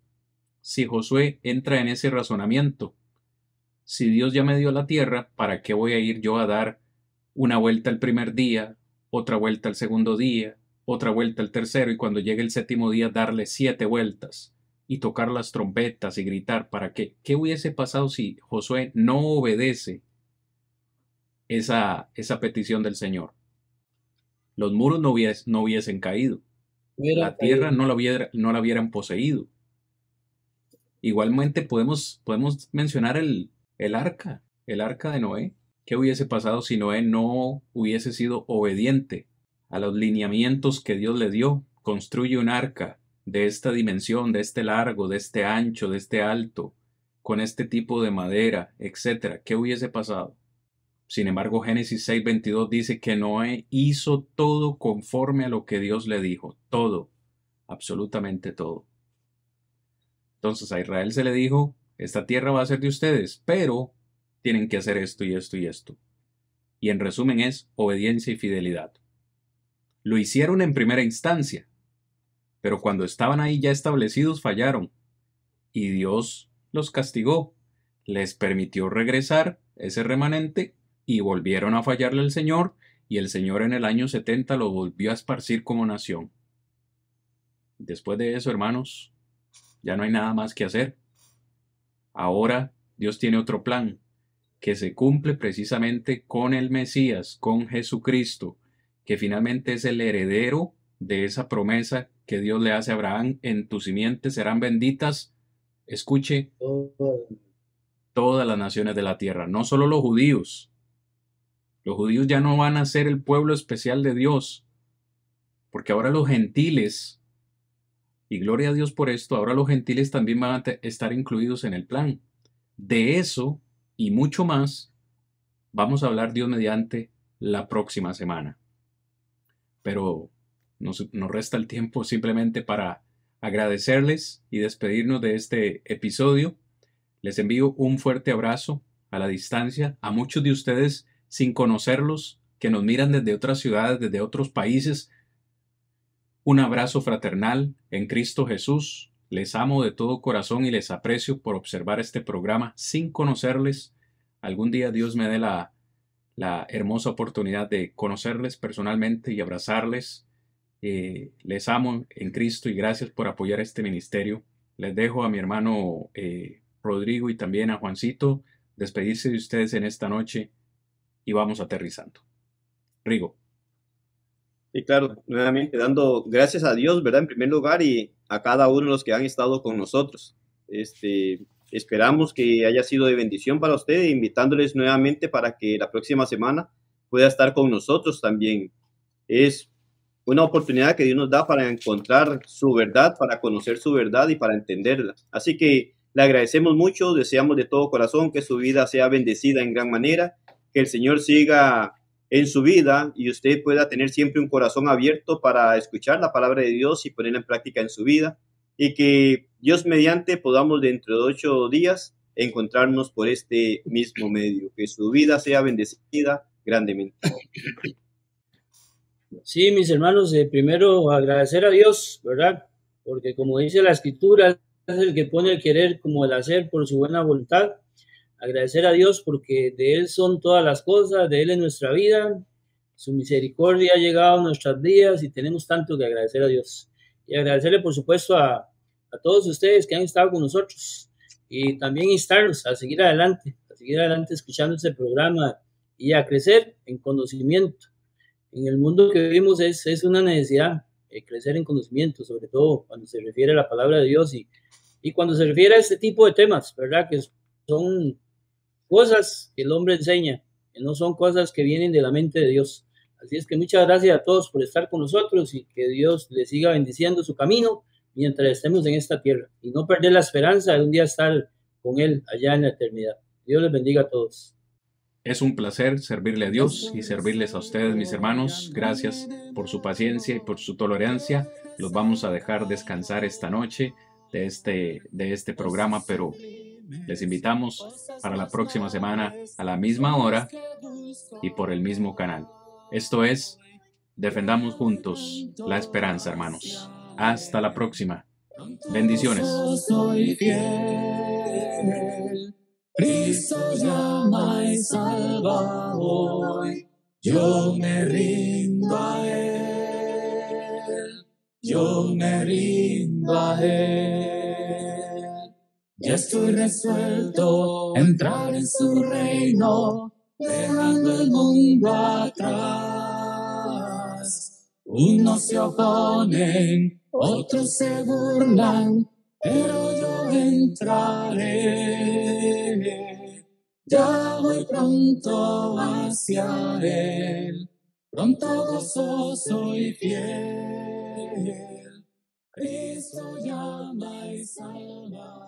si Josué entra en ese razonamiento. Si Dios ya me dio la tierra, ¿para qué voy a ir yo a dar una vuelta el primer día, otra vuelta el segundo día, otra vuelta el tercero y cuando llegue el séptimo día darle siete vueltas y tocar las trompetas y gritar? ¿Para qué? ¿Qué hubiese pasado si Josué no obedece esa, esa petición del Señor? Los muros no, no hubiesen caído. la tierra no la, hubiera, no la hubieran poseído. Igualmente podemos, podemos mencionar el, el arca, el arca de Noé. ¿Qué hubiese pasado si Noé no hubiese sido obediente a los lineamientos que Dios le dio. Construye un arca de esta dimensión, de este largo, de este ancho, de este alto, con este tipo de madera, etcétera. ¿Qué hubiese pasado? Sin embargo, Génesis 6:22 dice que Noé hizo todo conforme a lo que Dios le dijo, todo, absolutamente todo. Entonces a Israel se le dijo, esta tierra va a ser de ustedes, pero tienen que hacer esto y esto y esto. Y en resumen es obediencia y fidelidad. Lo hicieron en primera instancia, pero cuando estaban ahí ya establecidos fallaron. Y Dios los castigó, les permitió regresar ese remanente y volvieron a fallarle al Señor, y el Señor en el año 70 lo volvió a esparcir como nación. Después de eso, hermanos, ya no hay nada más que hacer. Ahora Dios tiene otro plan, que se cumple precisamente con el Mesías, con Jesucristo, que finalmente es el heredero de esa promesa que Dios le hace a Abraham, en tus simientes serán benditas, escuche, todas las naciones de la tierra, no solo los judíos, los judíos ya no van a ser el pueblo especial de Dios, porque ahora los gentiles, y gloria a Dios por esto, ahora los gentiles también van a estar incluidos en el plan. De eso y mucho más vamos a hablar Dios mediante la próxima semana. Pero nos, nos resta el tiempo simplemente para agradecerles y despedirnos de este episodio. Les envío un fuerte abrazo a la distancia. A muchos de ustedes sin conocerlos, que nos miran desde otras ciudades, desde otros países. Un abrazo fraternal en Cristo Jesús. Les amo de todo corazón y les aprecio por observar este programa sin conocerles. Algún día Dios me dé la, hermosa oportunidad de conocerles personalmente y abrazarles. Eh, les amo en Cristo y gracias por apoyar este ministerio. Les dejo a mi hermano eh, Rodrigo y también a Juancito despedirse de ustedes en esta noche y vamos aterrizando. Rigo. Y claro, nuevamente dando gracias a Dios, ¿verdad? En primer lugar y a cada uno de los que han estado con nosotros. Este, esperamos que haya sido de bendición para usted, invitándoles nuevamente para que la próxima semana pueda estar con nosotros también. Es una oportunidad que Dios nos da para encontrar su verdad, para conocer su verdad y para entenderla. Así que le agradecemos mucho, deseamos de todo corazón que su vida sea bendecida en gran manera que el Señor siga en su vida y usted pueda tener siempre un corazón abierto para escuchar la palabra de Dios y ponerla en práctica en su vida y que Dios mediante podamos dentro de ocho días encontrarnos por este mismo medio. Que su vida sea bendecida grandemente. Sí, mis hermanos, eh, primero agradecer a Dios, ¿verdad? Porque como dice la escritura, es el que pone el querer como el hacer por su buena voluntad agradecer a Dios porque de Él son todas las cosas, de Él es nuestra vida, su misericordia ha llegado a nuestras vidas y tenemos tanto que agradecer a Dios. Y agradecerle, por supuesto, a, a todos ustedes que han estado con nosotros y también instarlos a seguir adelante, a seguir adelante escuchando este programa y a crecer en conocimiento. En el mundo que vivimos es, es una necesidad eh, crecer en conocimiento, sobre todo cuando se refiere a la palabra de Dios y, y cuando se refiere a este tipo de temas, ¿verdad? Que son cosas que el hombre enseña, que no son cosas que vienen de la mente de Dios. Así es que muchas gracias a todos por estar con nosotros y que Dios les siga bendiciendo su camino mientras estemos en esta tierra y no perder la esperanza de un día estar con Él allá en la eternidad. Dios les bendiga a todos. Es un placer servirle a Dios y servirles a ustedes, mis hermanos. Gracias por su paciencia y por su tolerancia. Los vamos a dejar descansar esta noche de este, de este programa, pero les invitamos para la próxima semana a la misma hora y por el mismo canal. Esto es Defendamos Juntos la Esperanza, hermanos. Hasta la próxima. Bendiciones. Yo me rindo a Él. Yo me rindo a Él. Ya estoy resuelto a entrar en su reino, dejando el mundo atrás. Unos se oponen, otros se burlan, pero yo entraré. Ya voy pronto hacia él, pronto gozoso y fiel. Cristo llama y salva.